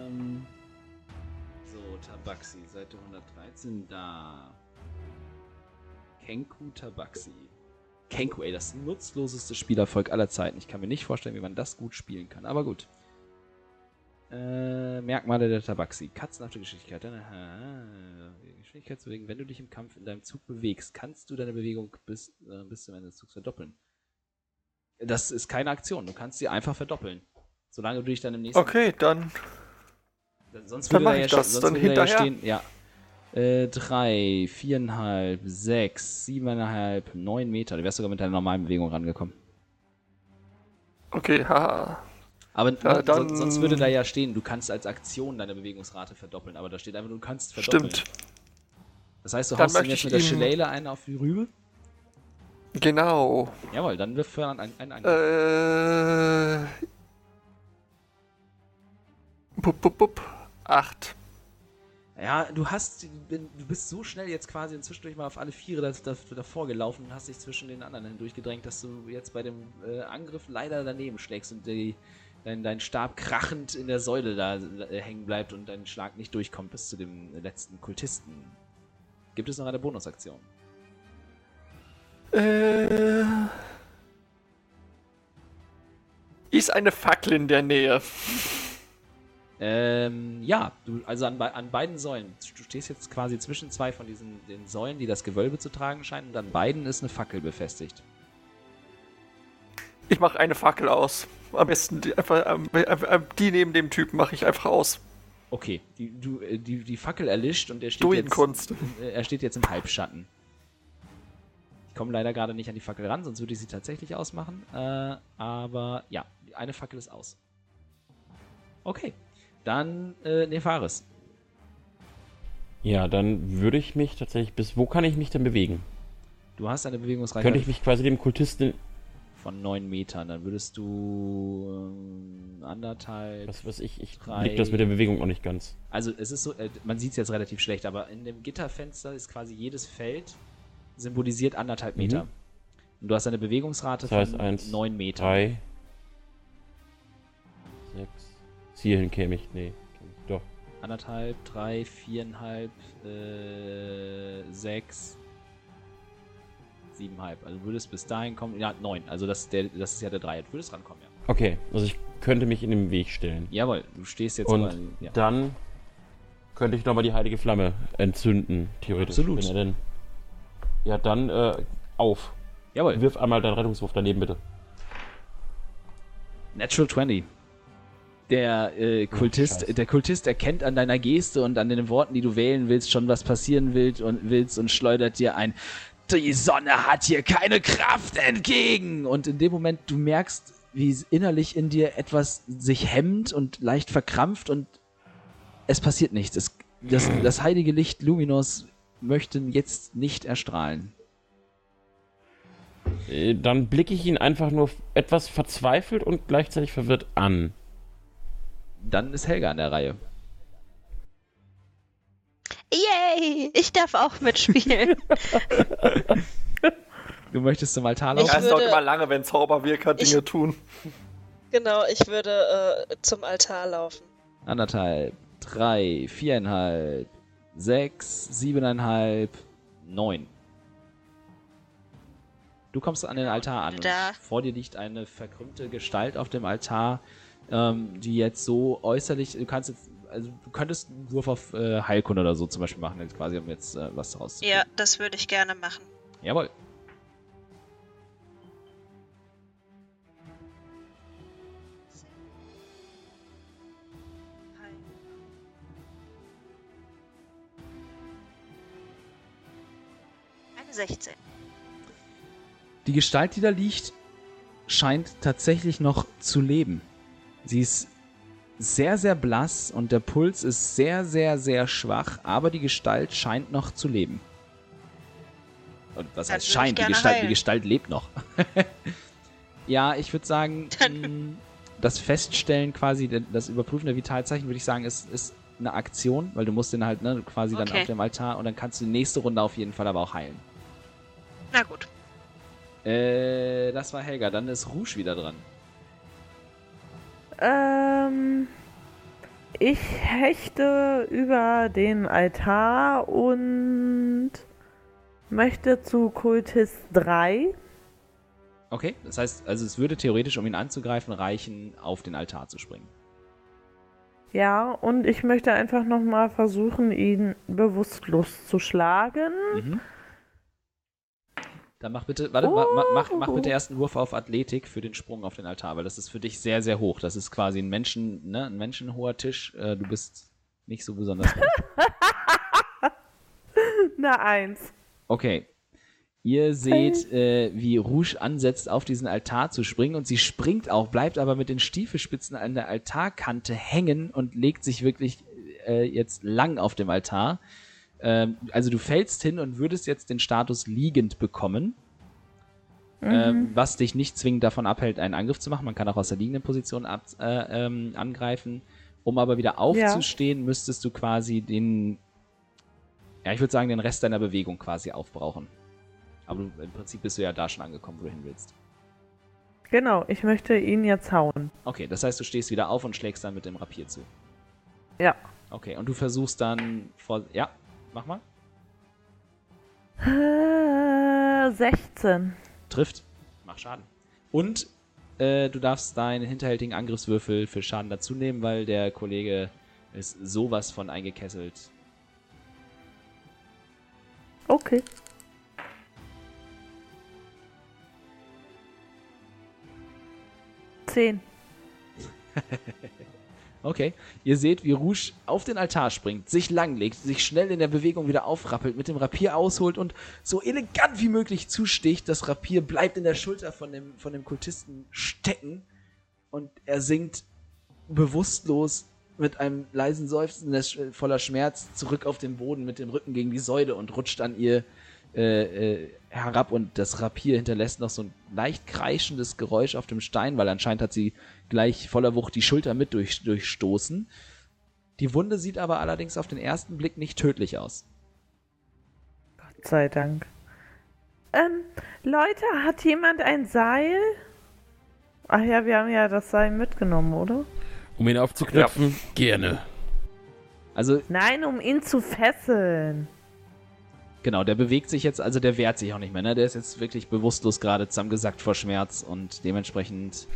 Ähm. So, Tabaxi, Seite 113, da. Kenku Tabaxi. Kenku, ey, das nutzloseste Spielerfolg aller Zeiten. Ich kann mir nicht vorstellen, wie man das gut spielen kann, aber gut. Äh, Merkmale der Tabaxi. Katzenhafte Geschwindigkeit. Aha. Geschwindigkeitsbewegung. Wenn du dich im Kampf in deinem Zug bewegst, kannst du deine Bewegung bis, äh, bis zum Ende des Zugs verdoppeln. Das ist keine Aktion. Du kannst sie einfach verdoppeln. Solange du dich dann im nächsten. Okay, dann. Sonst Dann würde da ja, das, sonst dann würde da ja hinterher. stehen. Ja. Äh, drei, viereinhalb, sechs, siebeneinhalb, neun Meter. Du wärst sogar mit deiner normalen Bewegung rangekommen. Okay, haha. Aber Ja, ne, dann- son- sonst würde da ja stehen, du kannst als Aktion deine Bewegungsrate verdoppeln, aber da steht einfach, du kannst verdoppeln. Stimmt. Das heißt, du Dann haust ihm jetzt mit der Shillelagh einen auf die Rübe? Genau. Jawohl, dann wirf einen, einen Angriff. Äh. Bup, bup, bup. Acht. Ja, du hast, du bist so schnell jetzt quasi inzwischen mal auf alle Viere davor gelaufen und hast dich zwischen den anderen hindurchgedrängt, dass du jetzt bei dem äh, Angriff leider daneben schlägst und die, dein, dein Stab krachend in der Säule da äh, hängen bleibt und dein Schlag nicht durchkommt bis zu dem letzten Kultisten. Gibt es noch eine Bonusaktion? Äh. Ist eine Fackel in der Nähe. Ähm, ja, du, also an, an beiden Säulen. Du stehst jetzt quasi zwischen zwei von diesen den Säulen, die das Gewölbe zu tragen scheinen, und an beiden ist eine Fackel befestigt. Ich mache eine Fackel aus. Am besten die, einfach, ähm, äh, die neben dem Typen mache ich einfach aus. Okay, die, du, äh, die, die Fackel erlischt und er steht, jetzt, äh, er steht jetzt im Halbschatten. Ich komme leider gerade nicht an die Fackel ran, sonst würde ich sie tatsächlich ausmachen. Äh, aber ja, eine Fackel ist aus. Okay, dann äh, Nefaris. Ja, dann würde ich mich tatsächlich bis. Wo kann ich mich denn bewegen? Du hast eine Bewegungsreichweite. Könnte ich mich quasi dem Kultisten. Von 9 Metern, dann würdest du ähm, anderthalb. Was weiß ich, ich drei, blick das mit der Bewegung noch nicht ganz. Also es ist so, äh, man sieht es jetzt relativ schlecht, aber in dem Gitterfenster ist quasi jedes Feld symbolisiert anderthalb mhm. Meter. Und du hast eine Bewegungsrate das heißt von eins, 9 Metern. 3, 6, hierhin käme ich. Nee, doch. Anderthalb, drei, viereinhalb, äh, sechs, siebeneinhalb. Also würdest bis dahin kommen. Ja, neun. Also das, der, das ist ja der Dreieck. Du würdest rankommen, ja. Okay, also ich könnte mich in den Weg stellen. Jawohl, du stehst jetzt Und aber, ja. dann könnte ich nochmal die heilige Flamme entzünden, theoretisch. Absolut. Denn, ja, dann äh, auf. Jawohl. Wirf einmal deinen Rettungswurf daneben, bitte. Natural 20. Der äh, Kultist, Scheiße. der Kultist erkennt an deiner Geste und an den Worten, die du wählen willst, schon was passieren will und willst und schleudert dir ein Die Sonne hat hier keine Kraft entgegen. Und in dem Moment, du merkst, wie innerlich in dir etwas sich hemmt und leicht verkrampft und es passiert nichts. Es, das, das heilige Licht Luminos möchte jetzt nicht erstrahlen. Äh, Dann blicke ich ihn einfach nur etwas verzweifelt und gleichzeitig verwirrt an. Dann ist Helga an der Reihe. Yay! Ich darf auch mitspielen. Du möchtest zum Altar Ich laufen? Ja, es dauert würde- immer lange, wenn Zauberwirker Ich- Dinge tun. genau, ich würde äh, zum Altar laufen. anderthalb, drei, viereinhalb, sechs, siebeneinhalb, neun. Du kommst an den Altar an. Da. Und vor dir liegt eine verkrümmte Gestalt auf dem Altar, ähm, die jetzt so äußerlich, du kannst jetzt, also du könntest einen Wurf auf äh, Heilkunde oder so zum Beispiel machen, jetzt quasi, um jetzt äh, was daraus zu Ja, das würde ich gerne machen. Jawohl. Eine 16. Die Gestalt, die da liegt, scheint tatsächlich noch zu leben. Sie ist sehr, sehr blass und der Puls ist sehr, sehr, sehr schwach, aber die Gestalt scheint noch zu leben. Und was Dann heißt scheint? Die Gestalt, die. Gestalt lebt noch. ja, ich würde sagen, Dann- mh, das Feststellen quasi, das Überprüfen der Vitalzeichen, würde ich sagen, ist, ist eine Aktion, weil du musst den halt ne, quasi dann Okay. auf dem Altar und dann kannst du die nächste Runde auf jeden Fall aber auch heilen. Na gut. Äh, das war Helga. Dann ist Rouge wieder dran. Ähm, ich hechte über den Altar und möchte zu Kultist 3. Okay, das heißt, also es würde theoretisch, um ihn anzugreifen, reichen, auf den Altar zu springen. Ja, und ich möchte einfach nochmal versuchen, ihn bewusstlos zu schlagen. Mhm. Dann mach bitte, warte, ma- ma- mach, mach Oh. bitte erst einen Wurf auf Athletik für den Sprung auf den Altar, weil das ist für dich sehr, sehr hoch. Das ist quasi ein Menschen, ne, ein menschenhoher Tisch. Äh, du bist nicht so besonders hoch. Na, eins. Okay. Ihr seht, äh, wie Rouge ansetzt, auf diesen Altar zu springen und sie springt auch, bleibt aber mit den Stiefelspitzen an der Altarkante hängen und legt sich wirklich äh, jetzt lang auf dem Altar. Ähm, also du fällst hin und würdest jetzt den Status liegend bekommen, ähm, was dich nicht zwingend davon abhält, einen Angriff zu machen. Man kann auch aus der liegenden Position ab, äh, ähm, angreifen. Um aber wieder aufzustehen, müsstest du quasi den, ja, ich würde sagen, den Rest deiner Bewegung quasi aufbrauchen. Aber du, im Prinzip bist du ja da schon angekommen, wo du hin willst. Genau, ich möchte ihn jetzt hauen. Okay, das heißt, du stehst wieder auf und schlägst dann mit dem Rapier zu. Ja. Okay, und du versuchst dann vor. Ja, mach mal. Äh, 16. Trifft. Mach Schaden. Und äh, du darfst deinen hinterhältigen Angriffswürfel für Schaden dazu nehmen, weil der Kollege ist sowas von eingekesselt. Okay. Zehn. Okay, ihr seht, wie Rouge auf den Altar springt, sich langlegt, sich schnell in der Bewegung wieder aufrappelt, mit dem Rapier ausholt und so elegant wie möglich zusticht. Das Rapier bleibt in der Schulter von dem, von dem Kultisten stecken und er sinkt bewusstlos mit einem leisen Seufzen des- voller Schmerz zurück auf den Boden mit dem Rücken gegen die Säule und rutscht an ihr äh, äh, herab und das Rapier hinterlässt noch so ein leicht kreischendes Geräusch auf dem Stein, weil anscheinend hat sie gleich voller Wucht die Schulter mit durch, durchstoßen. Die Wunde sieht aber allerdings auf den ersten Blick nicht tödlich aus. Gott sei Dank. Ähm, Leute, hat jemand ein Seil? Ach ja, wir haben ja das Seil mitgenommen, oder? Um ihn aufzuknöpfen, gerne. Also Nein, um ihn zu fesseln. Genau, der bewegt sich jetzt, also der wehrt sich auch nicht mehr, ne? Der ist jetzt wirklich bewusstlos gerade zusammengesackt vor Schmerz und dementsprechend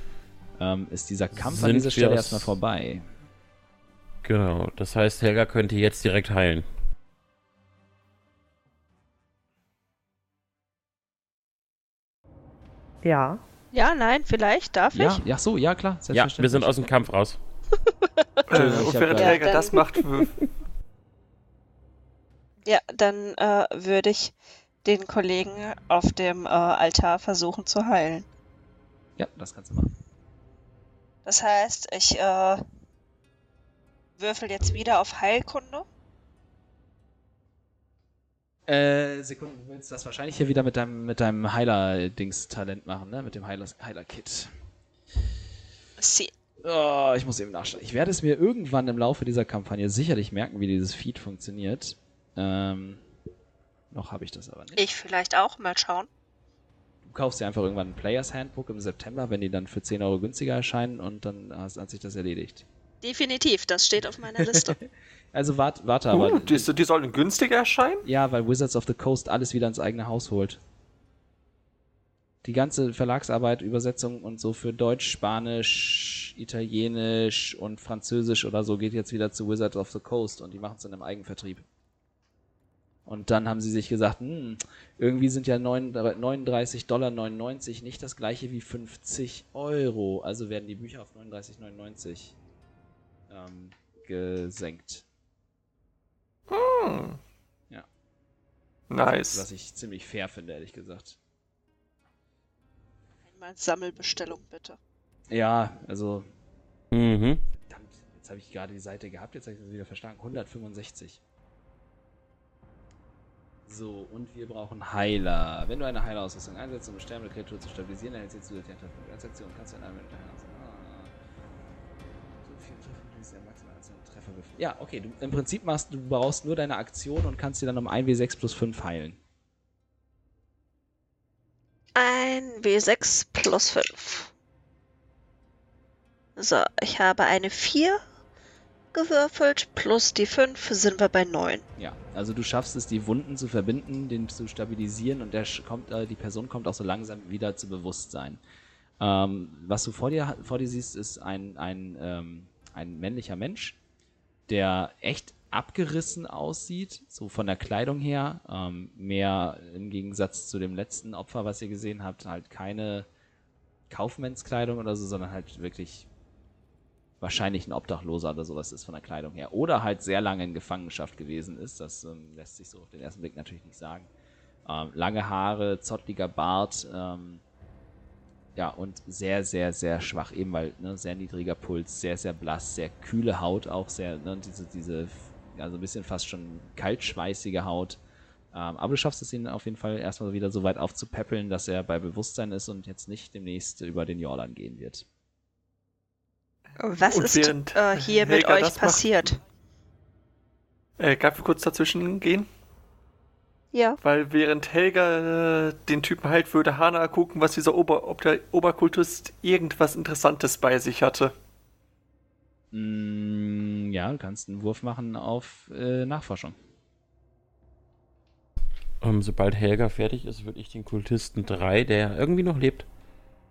ähm, ist dieser Kampf an Sind dieser wir Stelle erstmal vorbei. Genau, das heißt, Helga könnte jetzt direkt heilen. Ja. Ja, nein, vielleicht, darf Ja, ich? ja, so, ja, klar. Ja, wir sind aus dem Kampf raus. Äh, und während Helga Ja, das macht, Ja, dann äh, würde ich den Kollegen auf dem äh, Altar versuchen zu heilen. Ja, das kannst du machen. Das heißt, ich äh, würfel jetzt wieder auf Heilkunde. Äh, Sekunde, du willst das wahrscheinlich hier wieder mit deinem, mit deinem Heiler-Dings-Talent machen, ne? Mit dem Heiler- Heiler-Kit. Sie. Oh, ich muss eben nachschauen. Ich werde es mir irgendwann im Laufe dieser Kampagne sicherlich merken, wie dieses Feed funktioniert. Ähm, noch habe ich das aber nicht. Ich vielleicht auch mal schauen. Du kaufst dir einfach irgendwann ein Players Handbook im September, wenn die dann für 10 Euro günstiger erscheinen und dann hast, hat sich das erledigt. Definitiv, das steht auf meiner Liste. Also wart, warte aber. uh, die, die sollen günstiger erscheinen? Ja, weil Wizards of the Coast alles wieder ins eigene Haus holt. Die ganze Verlagsarbeit, Übersetzung und so für Deutsch, Spanisch, Italienisch und Französisch oder so geht jetzt wieder zu Wizards of the Coast und die machen es dann im Eigenvertrieb. Und dann haben sie sich gesagt, hm, irgendwie sind ja 39,99 Dollar nicht das gleiche wie 50 Euro. Also werden die Bücher auf 39,99 ähm, gesenkt. Hm. Ja. Nice. Was ich ziemlich fair finde, ehrlich gesagt. Einmal Sammelbestellung bitte. Ja, also, Mhm. verdammt, jetzt habe ich gerade die Seite gehabt, jetzt habe ich sie wieder verstanden. 165. So, und wir brauchen Heiler. Wenn du eine Heilerausrüstung einsetzt, um sterbende Kreatur zu stabilisieren, erhältst du zusätzliche Treffer. Als Aktion kannst du in einem Heiler ah. So viel Treffer, du bist ja maximal als Treffer würfeln. Ja, okay, du, im Prinzip machst du brauchst nur deine Aktion und kannst dir dann um 1w6 plus 5 heilen. Ein W6 plus 5. So, ich habe eine 4 gewürfelt, plus die 5 sind wir bei 9. Ja, also du schaffst es, die Wunden zu verbinden, den zu stabilisieren und der kommt, äh, die Person kommt auch so langsam wieder zu Bewusstsein. Ähm, was du vor dir, vor dir siehst, ist ein, ein, ähm, ein männlicher Mensch, der echt abgerissen aussieht, so von der Kleidung her. Ähm, mehr im Gegensatz zu dem letzten Opfer, was ihr gesehen habt, halt keine Kaufmannskleidung oder so, sondern halt wirklich wahrscheinlich ein Obdachloser oder sowas ist von der Kleidung her. Oder halt sehr lange in Gefangenschaft gewesen ist. Das ähm, lässt sich so auf den ersten Blick natürlich nicht sagen. Ähm, lange Haare, zottliger Bart, ähm, ja, und sehr, sehr, sehr schwach, eben weil, ne, sehr niedriger Puls, sehr, sehr blass, sehr kühle Haut, auch sehr, ne, diese, diese, ja, so ein bisschen fast schon kaltschweißige Haut. Ähm, aber du schaffst es ihn auf jeden Fall erstmal wieder so weit aufzupäppeln, dass er bei Bewusstsein ist und jetzt nicht demnächst über den Jordan gehen wird. Was Und ist äh, hier mit Helga euch das macht- passiert? Äh, darf ich kurz dazwischen gehen? Ja. Weil während Helga äh, den Typen halt würde Hana gucken, was dieser Ober ob der Oberkultist irgendwas Interessantes bei sich hatte. Mm, ja, du kannst einen Wurf machen auf äh, Nachforschung. Ähm, sobald Helga fertig ist, würde ich den Kultisten 3, der irgendwie noch lebt,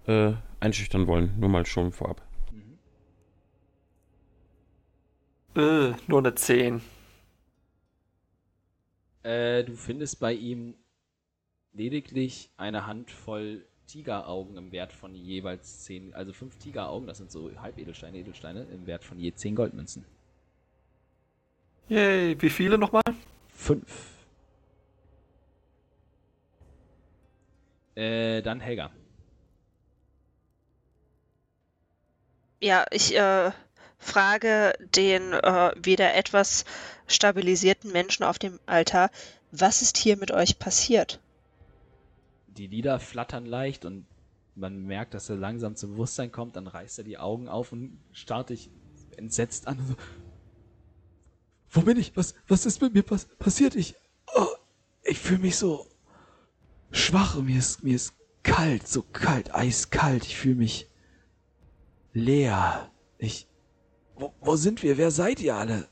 äh, einschüchtern wollen. Nur mal schon vorab. Äh, nur eine 10. Äh, du findest bei ihm lediglich eine Handvoll Tigeraugen im Wert von jeweils 10, also fünf Tigeraugen, das sind so Halbedelsteine, Edelsteine, im Wert von je 10 Goldmünzen. Yay, wie viele nochmal? Fünf. Äh, dann Helga. Ja, ich äh, frage den äh, wieder etwas stabilisierten Menschen auf dem Altar, was ist hier mit euch passiert? Die Lieder flattern leicht und man merkt, dass er langsam zum Bewusstsein kommt, dann reißt er die Augen auf und starrt dich entsetzt an. So, Wo bin ich? Was, was ist mit mir pass passiert? Ich, oh, ich fühle mich so schwach mir ist, mir ist kalt, so kalt, eiskalt. Ich fühle mich leer. Ich, wo, wo sind wir? Wer seid ihr alle?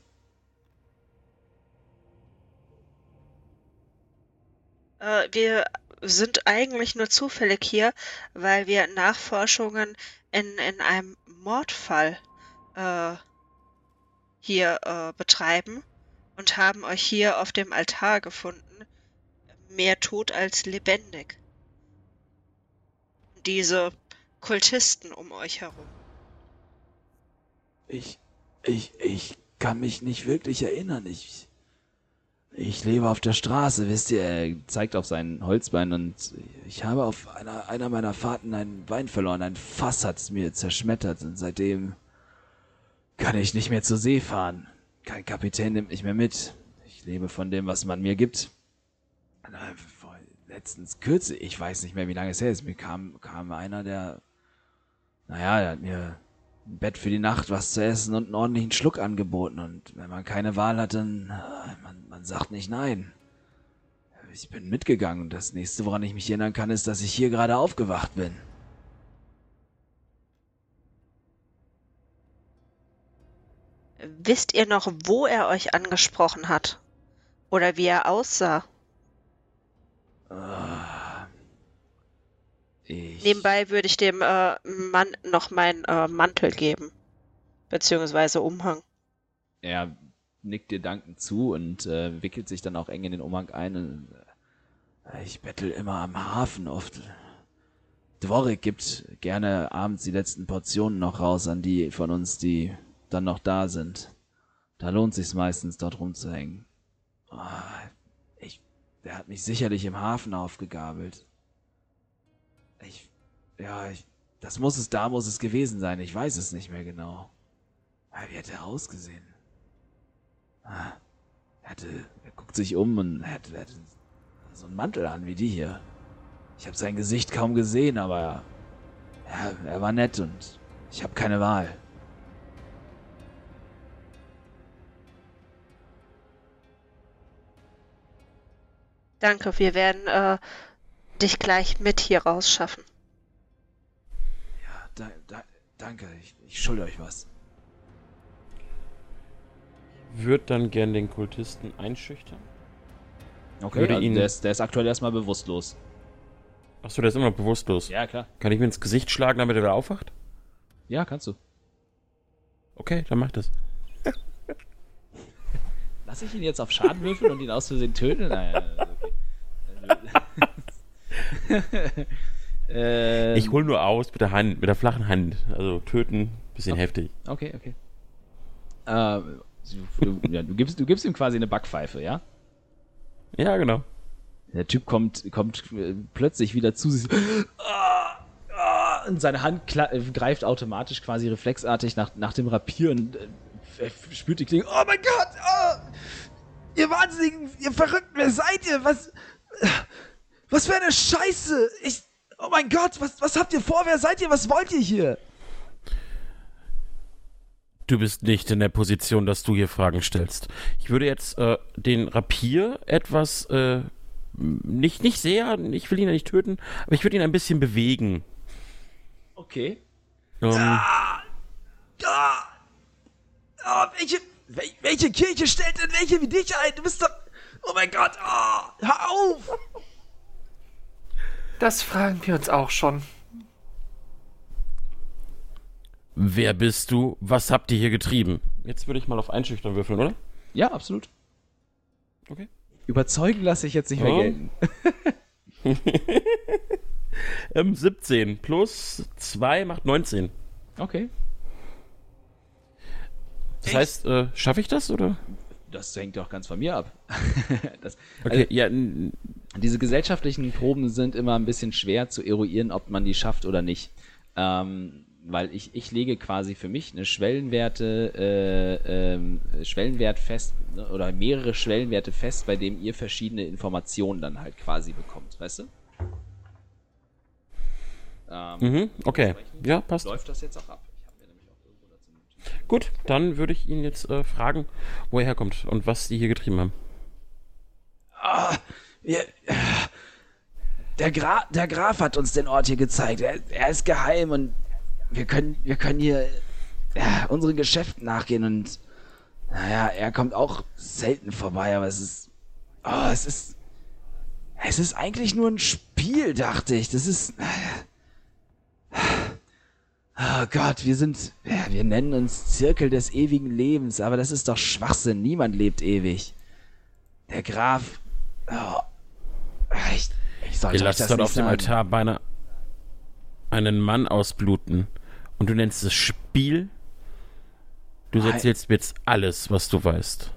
Äh, wir sind eigentlich nur zufällig hier, weil wir Nachforschungen in, in einem Mordfall äh, hier äh, betreiben und haben euch hier auf dem Altar gefunden. Mehr tot als lebendig. Diese Kultisten um euch herum. Ich, ich, ich kann mich nicht wirklich erinnern. Ich, ich lebe auf der Straße, wisst ihr. Er zeigt auf sein Holzbein und ich habe auf einer, einer meiner Fahrten einen Wein verloren. Ein Fass hat es mir zerschmettert und seitdem kann ich nicht mehr zur See fahren. Kein Kapitän nimmt mich mehr mit. Ich lebe von dem, was man mir gibt. Letztens kürze, ich weiß nicht mehr, wie lange es her ist. Mir kam, kam einer, der, naja, der hat mir Bett für die Nacht, was zu essen und einen ordentlichen Schluck angeboten. Und wenn man keine Wahl hat, dann, man, man sagt nicht nein. Ich bin mitgegangen und das nächste, woran ich mich erinnern kann, ist, dass ich hier gerade aufgewacht bin. Wisst ihr noch, wo er euch angesprochen hat? Oder wie er aussah? Ich, Nebenbei würde ich dem äh, Mann noch meinen äh, Mantel geben. Beziehungsweise Umhang. er nickt dir dankend zu und äh, wickelt sich dann auch eng in den Umhang ein. Und, äh, ich bettel immer am Hafen oft. Dvorik gibt gerne abends die letzten Portionen noch raus an die von uns, die dann noch da sind. Da lohnt sich's meistens, dort rumzuhängen. Ah, ich, der hat mich sicherlich im Hafen aufgegabelt. Ja, ich, das muss es, da muss es gewesen sein. Ich weiß es nicht mehr genau. Wie hat er ausgesehen? Ah, er hatte, er guckt sich um und er hatte, er hatte so einen Mantel an wie die hier. Ich habe sein Gesicht kaum gesehen, aber er, er war nett und ich habe keine Wahl. Danke, wir werden äh, dich gleich mit hier rausschaffen. Da, da, danke, ich, ich schulde euch was. Würde dann gern den Kultisten einschüchtern. Okay, Würde also ihn- der, ist, der ist aktuell erstmal bewusstlos. Achso, der ist immer noch bewusstlos. Ja, klar. Kann ich mir ins Gesicht schlagen, damit er wieder aufwacht? Ja, kannst du. Okay, dann mach das. Lass ich ihn jetzt auf Schaden würfeln und ihn aus Versehen töten? Naja, okay. ähm, Ich hol nur aus mit der Hand, mit der flachen Hand. Also töten, bisschen Okay. heftig. Okay, okay. Ähm, du, ja, du, gibst, du gibst ihm quasi eine Backpfeife, ja? Ja, genau. Der Typ kommt, kommt äh, plötzlich wieder zu sich. Und seine Hand äh, greift automatisch quasi reflexartig nach, nach dem Rapier und äh, spürt die Klinge. Oh mein Gott! ah! ihr Wahnsinnigen, ihr Verrückten, wer seid ihr? Was, was für eine Scheiße! Ich, oh mein Gott, was, was habt ihr vor? Wer seid ihr? Was wollt ihr hier? Du bist nicht in der Position, dass du hier Fragen stellst. Ich würde jetzt äh, den Rapier etwas, äh, nicht, nicht sehr, ich will ihn ja nicht töten, aber ich würde ihn ein bisschen bewegen. Okay. Ähm, Ah, ah, welche, wel, welche Kirche stellt denn welche wie dich ein? Du bist doch. Oh mein Gott, ah, hör auf! Das fragen wir uns auch schon. Wer bist du? Was habt ihr hier getrieben? Jetzt würde ich mal auf Einschüchtern würfeln, oder? Ja, absolut. Okay. Überzeugen lasse ich jetzt nicht mehr Oh. gelten. Ähm, 17 plus 2 macht 19. Okay. Das Echt? heißt, äh, schaffe ich das, oder? Das hängt doch ganz von mir ab. das, Okay, also, ja, diese gesellschaftlichen Proben sind immer ein bisschen schwer zu eruieren, ob man die schafft oder nicht. Ähm, weil ich, ich lege quasi für mich eine Schwellenwerte, äh, ähm, Schwellenwert fest ne, oder mehrere Schwellenwerte fest, bei dem ihr verschiedene Informationen dann halt quasi bekommt, weißt du? Ähm, mhm, okay. Ja, passt. Läuft das jetzt auch ab? Ich habe mir nämlich auch irgendwo dazu notiert. Gut, dann würde ich ihn jetzt äh, fragen, wo er herkommt und was die hier getrieben haben. Ah, wir, äh, der, Gra der Graf hat uns den Ort hier gezeigt. Er, er ist geheim und wir können, wir können hier ja, unseren Geschäften nachgehen und naja, er kommt auch selten vorbei, aber es ist. Oh, es ist. Es ist eigentlich nur ein Spiel, dachte ich. Das ist. Oh Gott, wir sind. Ja, wir nennen uns Zirkel des ewigen Lebens, aber das ist doch Schwachsinn. Niemand lebt ewig. Der Graf. Oh, ich, ich sollte Ihr lasst das dort auf dem sagen. Altar beinahe einen Mann ausbluten. Und du nennst es Spiel? Du Nein. erzählst mir jetzt alles, was du weißt.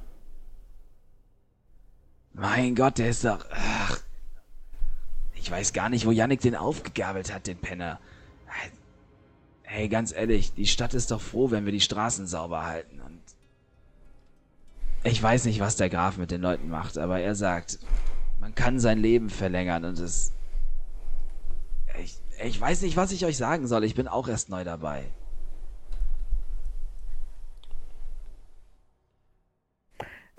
Mein Gott, der ist doch. Ach, ich weiß gar nicht, wo Yannick den aufgegabelt hat, den Penner. Hey, ganz ehrlich, die Stadt ist doch froh, wenn wir die Straßen sauber halten. Und ich weiß nicht, was der Graf mit den Leuten macht, aber er sagt, man kann sein Leben verlängern und es. Ich, ich weiß nicht, was ich euch sagen soll. Ich bin auch erst neu dabei.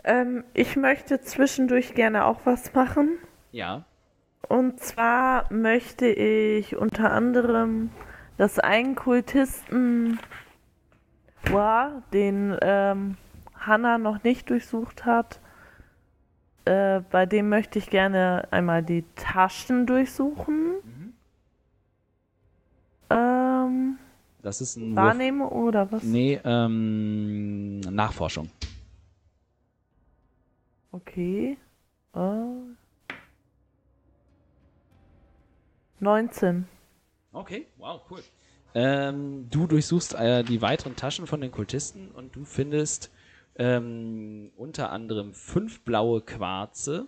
Ähm, ich möchte zwischendurch gerne auch was machen. Ja. Und zwar möchte ich unter anderem, dass ein Kultisten war, den ähm, Hannah noch nicht durchsucht hat. Äh, bei dem möchte ich gerne einmal die Taschen durchsuchen. Ähm, Das ist ein Wurf. wahrnehmen oder was? Nee, ähm, Nachforschung. Okay. Äh, 19. Okay, wow, cool. Ähm, du durchsuchst äh, die weiteren Taschen von den Kultisten und du findest ähm, unter anderem fünf blaue Quarze.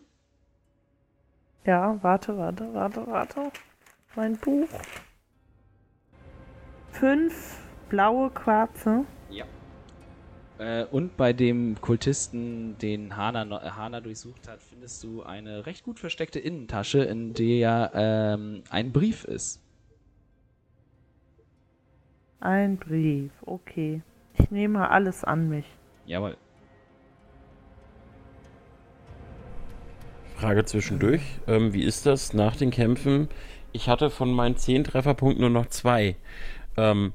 Ja, warte, warte, warte, warte. Mein Buch. Fünf blaue Quarze. Ja. Äh, und bei dem Kultisten, den Hana, Hana durchsucht hat, findest du eine recht gut versteckte Innentasche, in der ähm, ein Brief ist. Ein Brief, okay. Ich nehme alles an mich. Jawohl. Frage zwischendurch. Ähm, wie ist das nach den Kämpfen? Ich hatte von meinen 10 Trefferpunkten nur noch zwei. Ähm,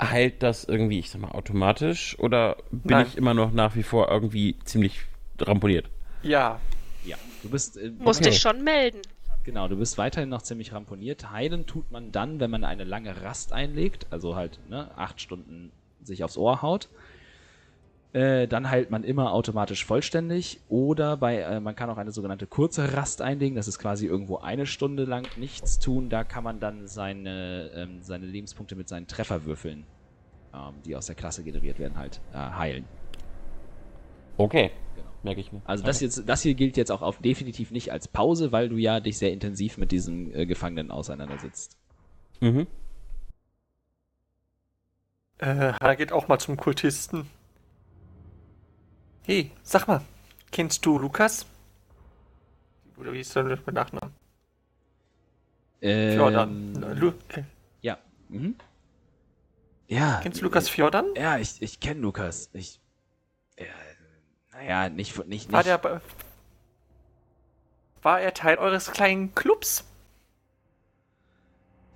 heilt das irgendwie, ich sag mal, automatisch? Oder bin Nein. ich immer noch nach wie vor irgendwie ziemlich ramponiert? Ja. Ja. Du bist. Äh, Musst Okay. dich schon melden. Genau, du bist weiterhin noch ziemlich ramponiert. Heilen tut man dann, wenn man eine lange Rast einlegt, also halt ne, acht Stunden sich aufs Ohr haut. Äh, dann heilt man immer automatisch vollständig. Oder bei, äh, man kann auch eine sogenannte kurze Rast einlegen. Das ist quasi irgendwo eine Stunde lang nichts tun. Da kann man dann seine, ähm, seine Lebenspunkte mit seinen Trefferwürfeln, ähm, die aus der Klasse generiert werden, halt äh, heilen. Okay. Merke ich mir. Also das, jetzt, das hier gilt jetzt auch auf definitiv nicht als Pause, weil du ja dich sehr intensiv mit diesem äh, Gefangenen auseinandersetzt. Mhm. Äh, Hannah geht auch mal zum Kultisten. Hey, sag mal, kennst du Lukas? Oder wie ist der mit Nachnamen? Ähm, Fjordan. Lu Ja. Mhm. Ja. kennst du Lukas Fjordan? Ja, ich, ich kenne Lukas. Ich. Naja, nicht, nicht, nicht. War der War er Teil eures kleinen Clubs?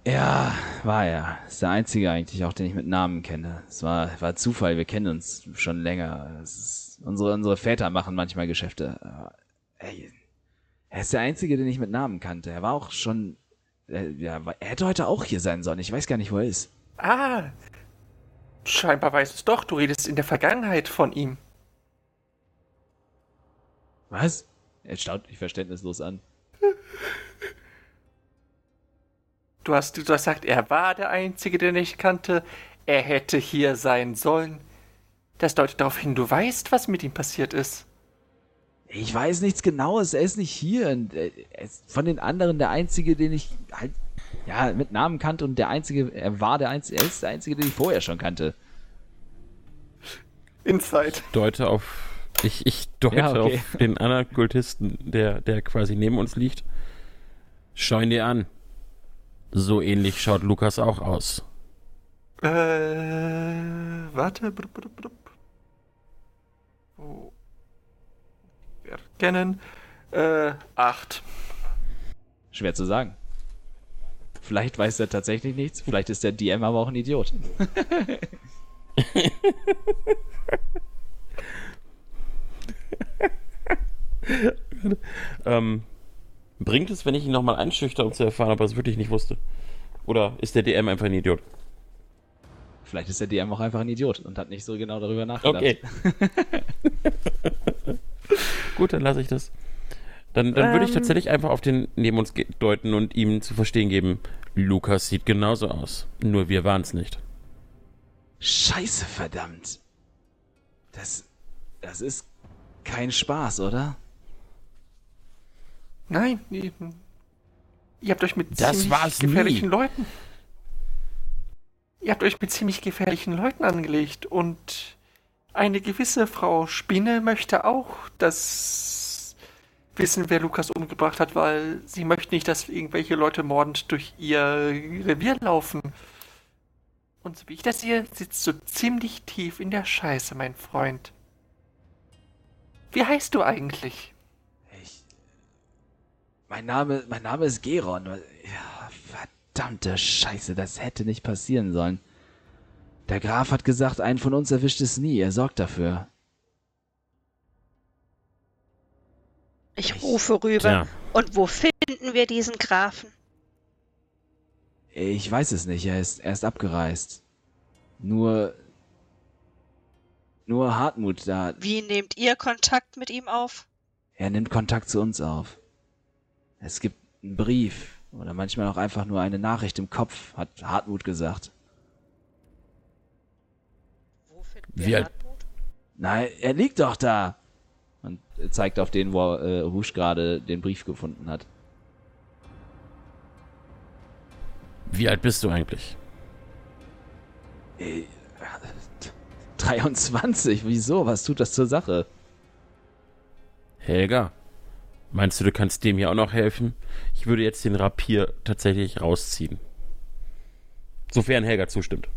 Ja, war er. Ist der einzige eigentlich, auch den ich mit Namen kenne. Es war, war Zufall, wir kennen uns schon länger. Ist, unsere, unsere Väter machen manchmal Geschäfte. Aber, ey, er ist der einzige, den ich mit Namen kannte. Er war auch schon. Äh, ja, er hätte heute auch hier sein sollen. Ich weiß gar nicht, wo er ist. Ah, scheinbar weißt du es doch. Du redest in der Vergangenheit von ihm. Was? Er schaut mich verständnislos an. Du hast, du hast gesagt, er war der Einzige, den ich kannte. Er hätte hier sein sollen. Das deutet darauf hin, du weißt, was mit ihm passiert ist. Ich weiß nichts Genaues, er ist nicht hier. Und äh, er ist von den anderen der Einzige, den ich halt ja mit Namen kannte und der Einzige, er war der Einzige, er ist der Einzige, den ich vorher schon kannte. Inside. Deute auf. Ich, ich deute Ja, okay. auf den anderen Kultisten, der, der quasi neben uns liegt. Schau ihn dir an. So ähnlich schaut Lukas auch aus. Äh, warte. Brup, brup, brup. Oh. Erkennen. Äh, acht. Schwer zu sagen. Vielleicht weiß er tatsächlich nichts, vielleicht ist der DM aber auch ein Idiot. Ähm, bringt es, wenn ich ihn nochmal einschüchter, um zu erfahren, ob er es wirklich nicht wusste? Oder ist der DM einfach ein Idiot? Vielleicht ist der DM auch einfach ein Idiot und hat nicht so genau darüber nachgedacht. Okay. Gut, dann lasse ich das. Dann, dann würde ich Ähm. tatsächlich einfach auf den neben uns deuten und ihm zu verstehen geben, Lukas sieht genauso aus. Nur wir waren es nicht. Scheiße, verdammt. Das, das ist kein Spaß, oder? Nein, nee. Ihr habt euch mit Das ziemlich war's nie. gefährlichen Leuten. Ihr habt euch mit ziemlich gefährlichen Leuten angelegt und eine gewisse Frau Spinne möchte auch das wissen, wer Lukas umgebracht hat, weil sie möchte nicht, dass irgendwelche Leute mordend durch ihr Revier laufen. Und so wie ich das sehe, sitzt du ziemlich tief in der Scheiße, mein Freund. Wie heißt du eigentlich? Mein Name, mein Name ist Geron. Ja, verdammte Scheiße, das hätte nicht passieren sollen. Der Graf hat gesagt, einen von uns erwischt es nie. Er sorgt dafür. Ich rufe rüber. Tja, Und wo finden wir diesen Grafen? Ich weiß es nicht. Er ist, er ist abgereist. Nur. Nur Hartmut da. Wie nehmt ihr Kontakt mit ihm auf? Er nimmt Kontakt zu uns auf. Es gibt einen Brief oder manchmal auch einfach nur eine Nachricht im Kopf, hat Hartmut gesagt. Wo finden Wie wir alt- Hartmut? Nein, er liegt doch da. Und er zeigt auf den, wo äh, Rouge gerade den Brief gefunden hat. wie alt bist du eigentlich? Äh, 23, wieso? Was tut das zur Sache? Helga, meinst du, du kannst dem hier auch noch helfen? Ich würde jetzt den Rapier tatsächlich rausziehen. Sofern Helga zustimmt.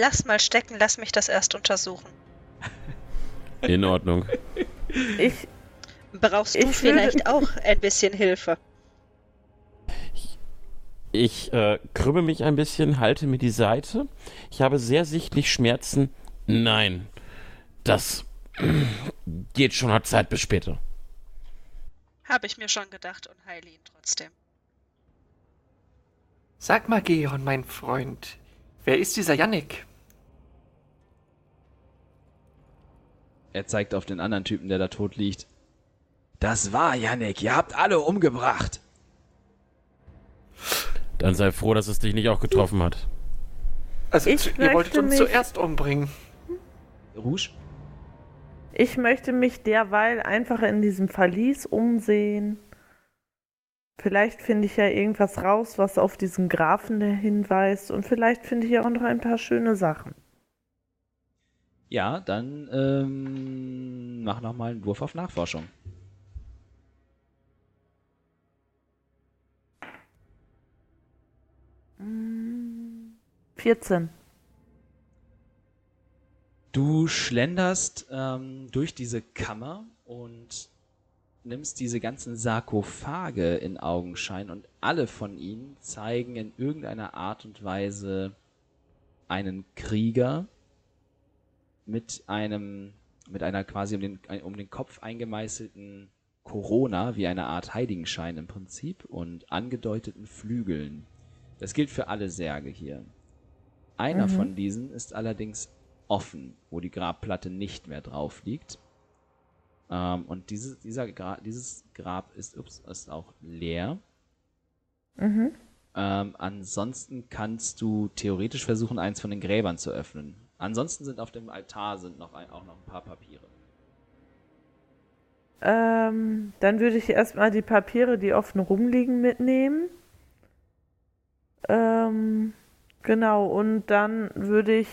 Lass mal stecken, lass mich das erst untersuchen. In Ordnung. Ich, Brauchst du Ich würde- vielleicht auch ein bisschen Hilfe? Ich äh, krümme mich ein bisschen, halte mir die Seite. Ich habe sehr sichtlich Schmerzen. Nein, das geht schon, hat Zeit bis später. Habe ich mir schon gedacht und heile ihn trotzdem. Sag mal, Geon, mein Freund, wer ist dieser Yannick? Er zeigt auf den anderen Typen, der da tot liegt. Das war Yannick, ihr habt alle umgebracht. Dann sei froh, dass es dich nicht auch getroffen hat. Also, Ich zu- ihr wolltet uns mich- zuerst umbringen. Rouge? Ich möchte mich derweil einfach in diesem Verlies umsehen. Vielleicht finde ich ja irgendwas raus, was auf diesen Grafen hinweist. Und vielleicht finde ich auch noch ein paar schöne Sachen. Ja, dann ähm, mach nochmal einen Wurf auf Nachforschung. Mm, 14. Du schlenderst ähm, durch diese Kammer und nimmst diese ganzen Sarkophage in Augenschein und alle von ihnen zeigen in irgendeiner Art und Weise einen Krieger mit einem, mit einer quasi um den, um den Kopf eingemeißelten Corona, wie eine Art Heiligenschein im Prinzip, und angedeuteten Flügeln. Das gilt für alle Särge hier. Einer Mhm. von diesen ist allerdings offen, wo die Grabplatte nicht mehr drauf liegt. Ähm, und dieses, dieser Gra dieses Grab ist, ups, ist auch leer. Mhm. Ähm, ansonsten kannst du theoretisch versuchen, eins von den Gräbern zu öffnen. Ansonsten sind auf dem Altar sind noch ein, auch noch ein paar Papiere. Ähm, dann würde ich erstmal die Papiere, die offen rumliegen, mitnehmen. Ähm, genau, und dann würde ich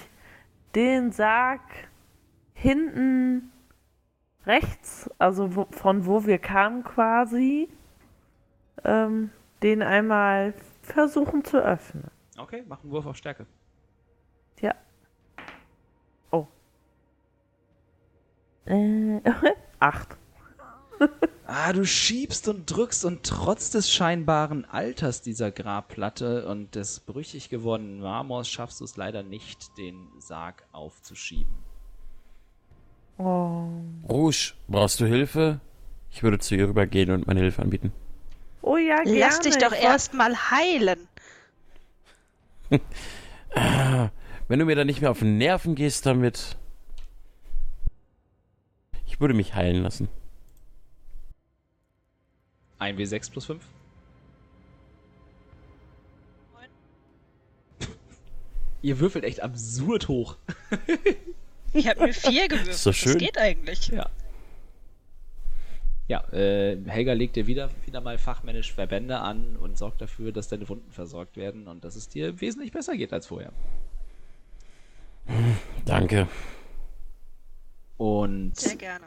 den Sarg hinten rechts, also wo, von wo wir kamen quasi, ähm, den einmal versuchen zu öffnen. Okay, mach einen Wurf auf Stärke. Ja. Oh. Äh, acht. Ah, du schiebst und drückst und trotz des scheinbaren Alters dieser Grabplatte und des brüchig gewordenen Marmors schaffst du es leider nicht, den Sarg aufzuschieben. Oh. Rouge, brauchst du Hilfe? Ich würde zu ihr rübergehen und meine Hilfe anbieten. Oh ja, gerne. Lass dich doch Ich wollt- erst mal heilen. Ah, Wenn du mir dann nicht mehr auf den Nerven gehst damit. Ich würde mich heilen lassen. Ein W6 plus 5. Ihr würfelt echt absurd hoch. Ich habe mir vier gewürfelt. Ist doch schön. Das geht eigentlich. Ja. Ja, äh, Helga legt dir wieder, wieder mal fachmännisch Verbände an und sorgt dafür, dass deine Wunden versorgt werden und dass es dir wesentlich besser geht als vorher. Danke. Und, Sehr gerne.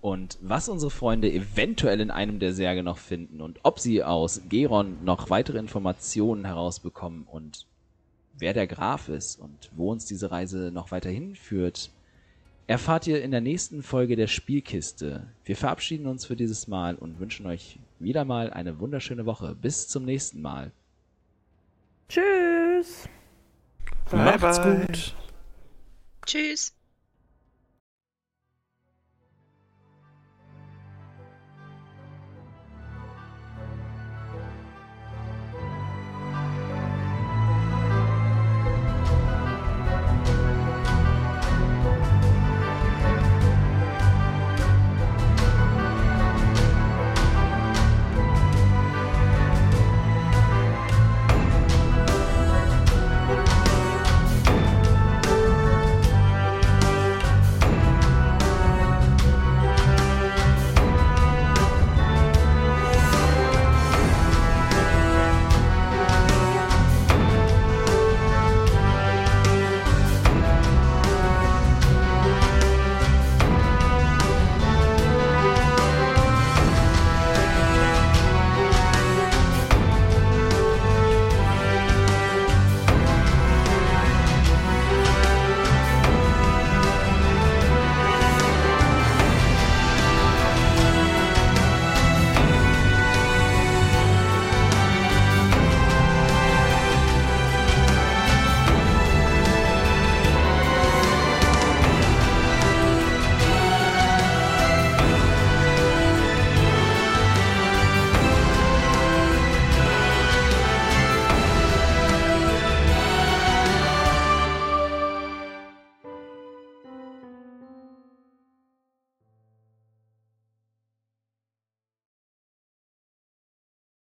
Und was unsere Freunde eventuell in einem der Särge noch finden und ob sie aus Geron noch weitere Informationen herausbekommen und wer der Graf ist und wo uns diese Reise noch weiterhin führt, erfahrt ihr in der nächsten Folge der Spielkiste. Wir verabschieden uns für dieses Mal und wünschen euch wieder mal eine wunderschöne Woche. Bis zum nächsten Mal. Tschüss. Bye, Macht's bye. gut. Tschüss.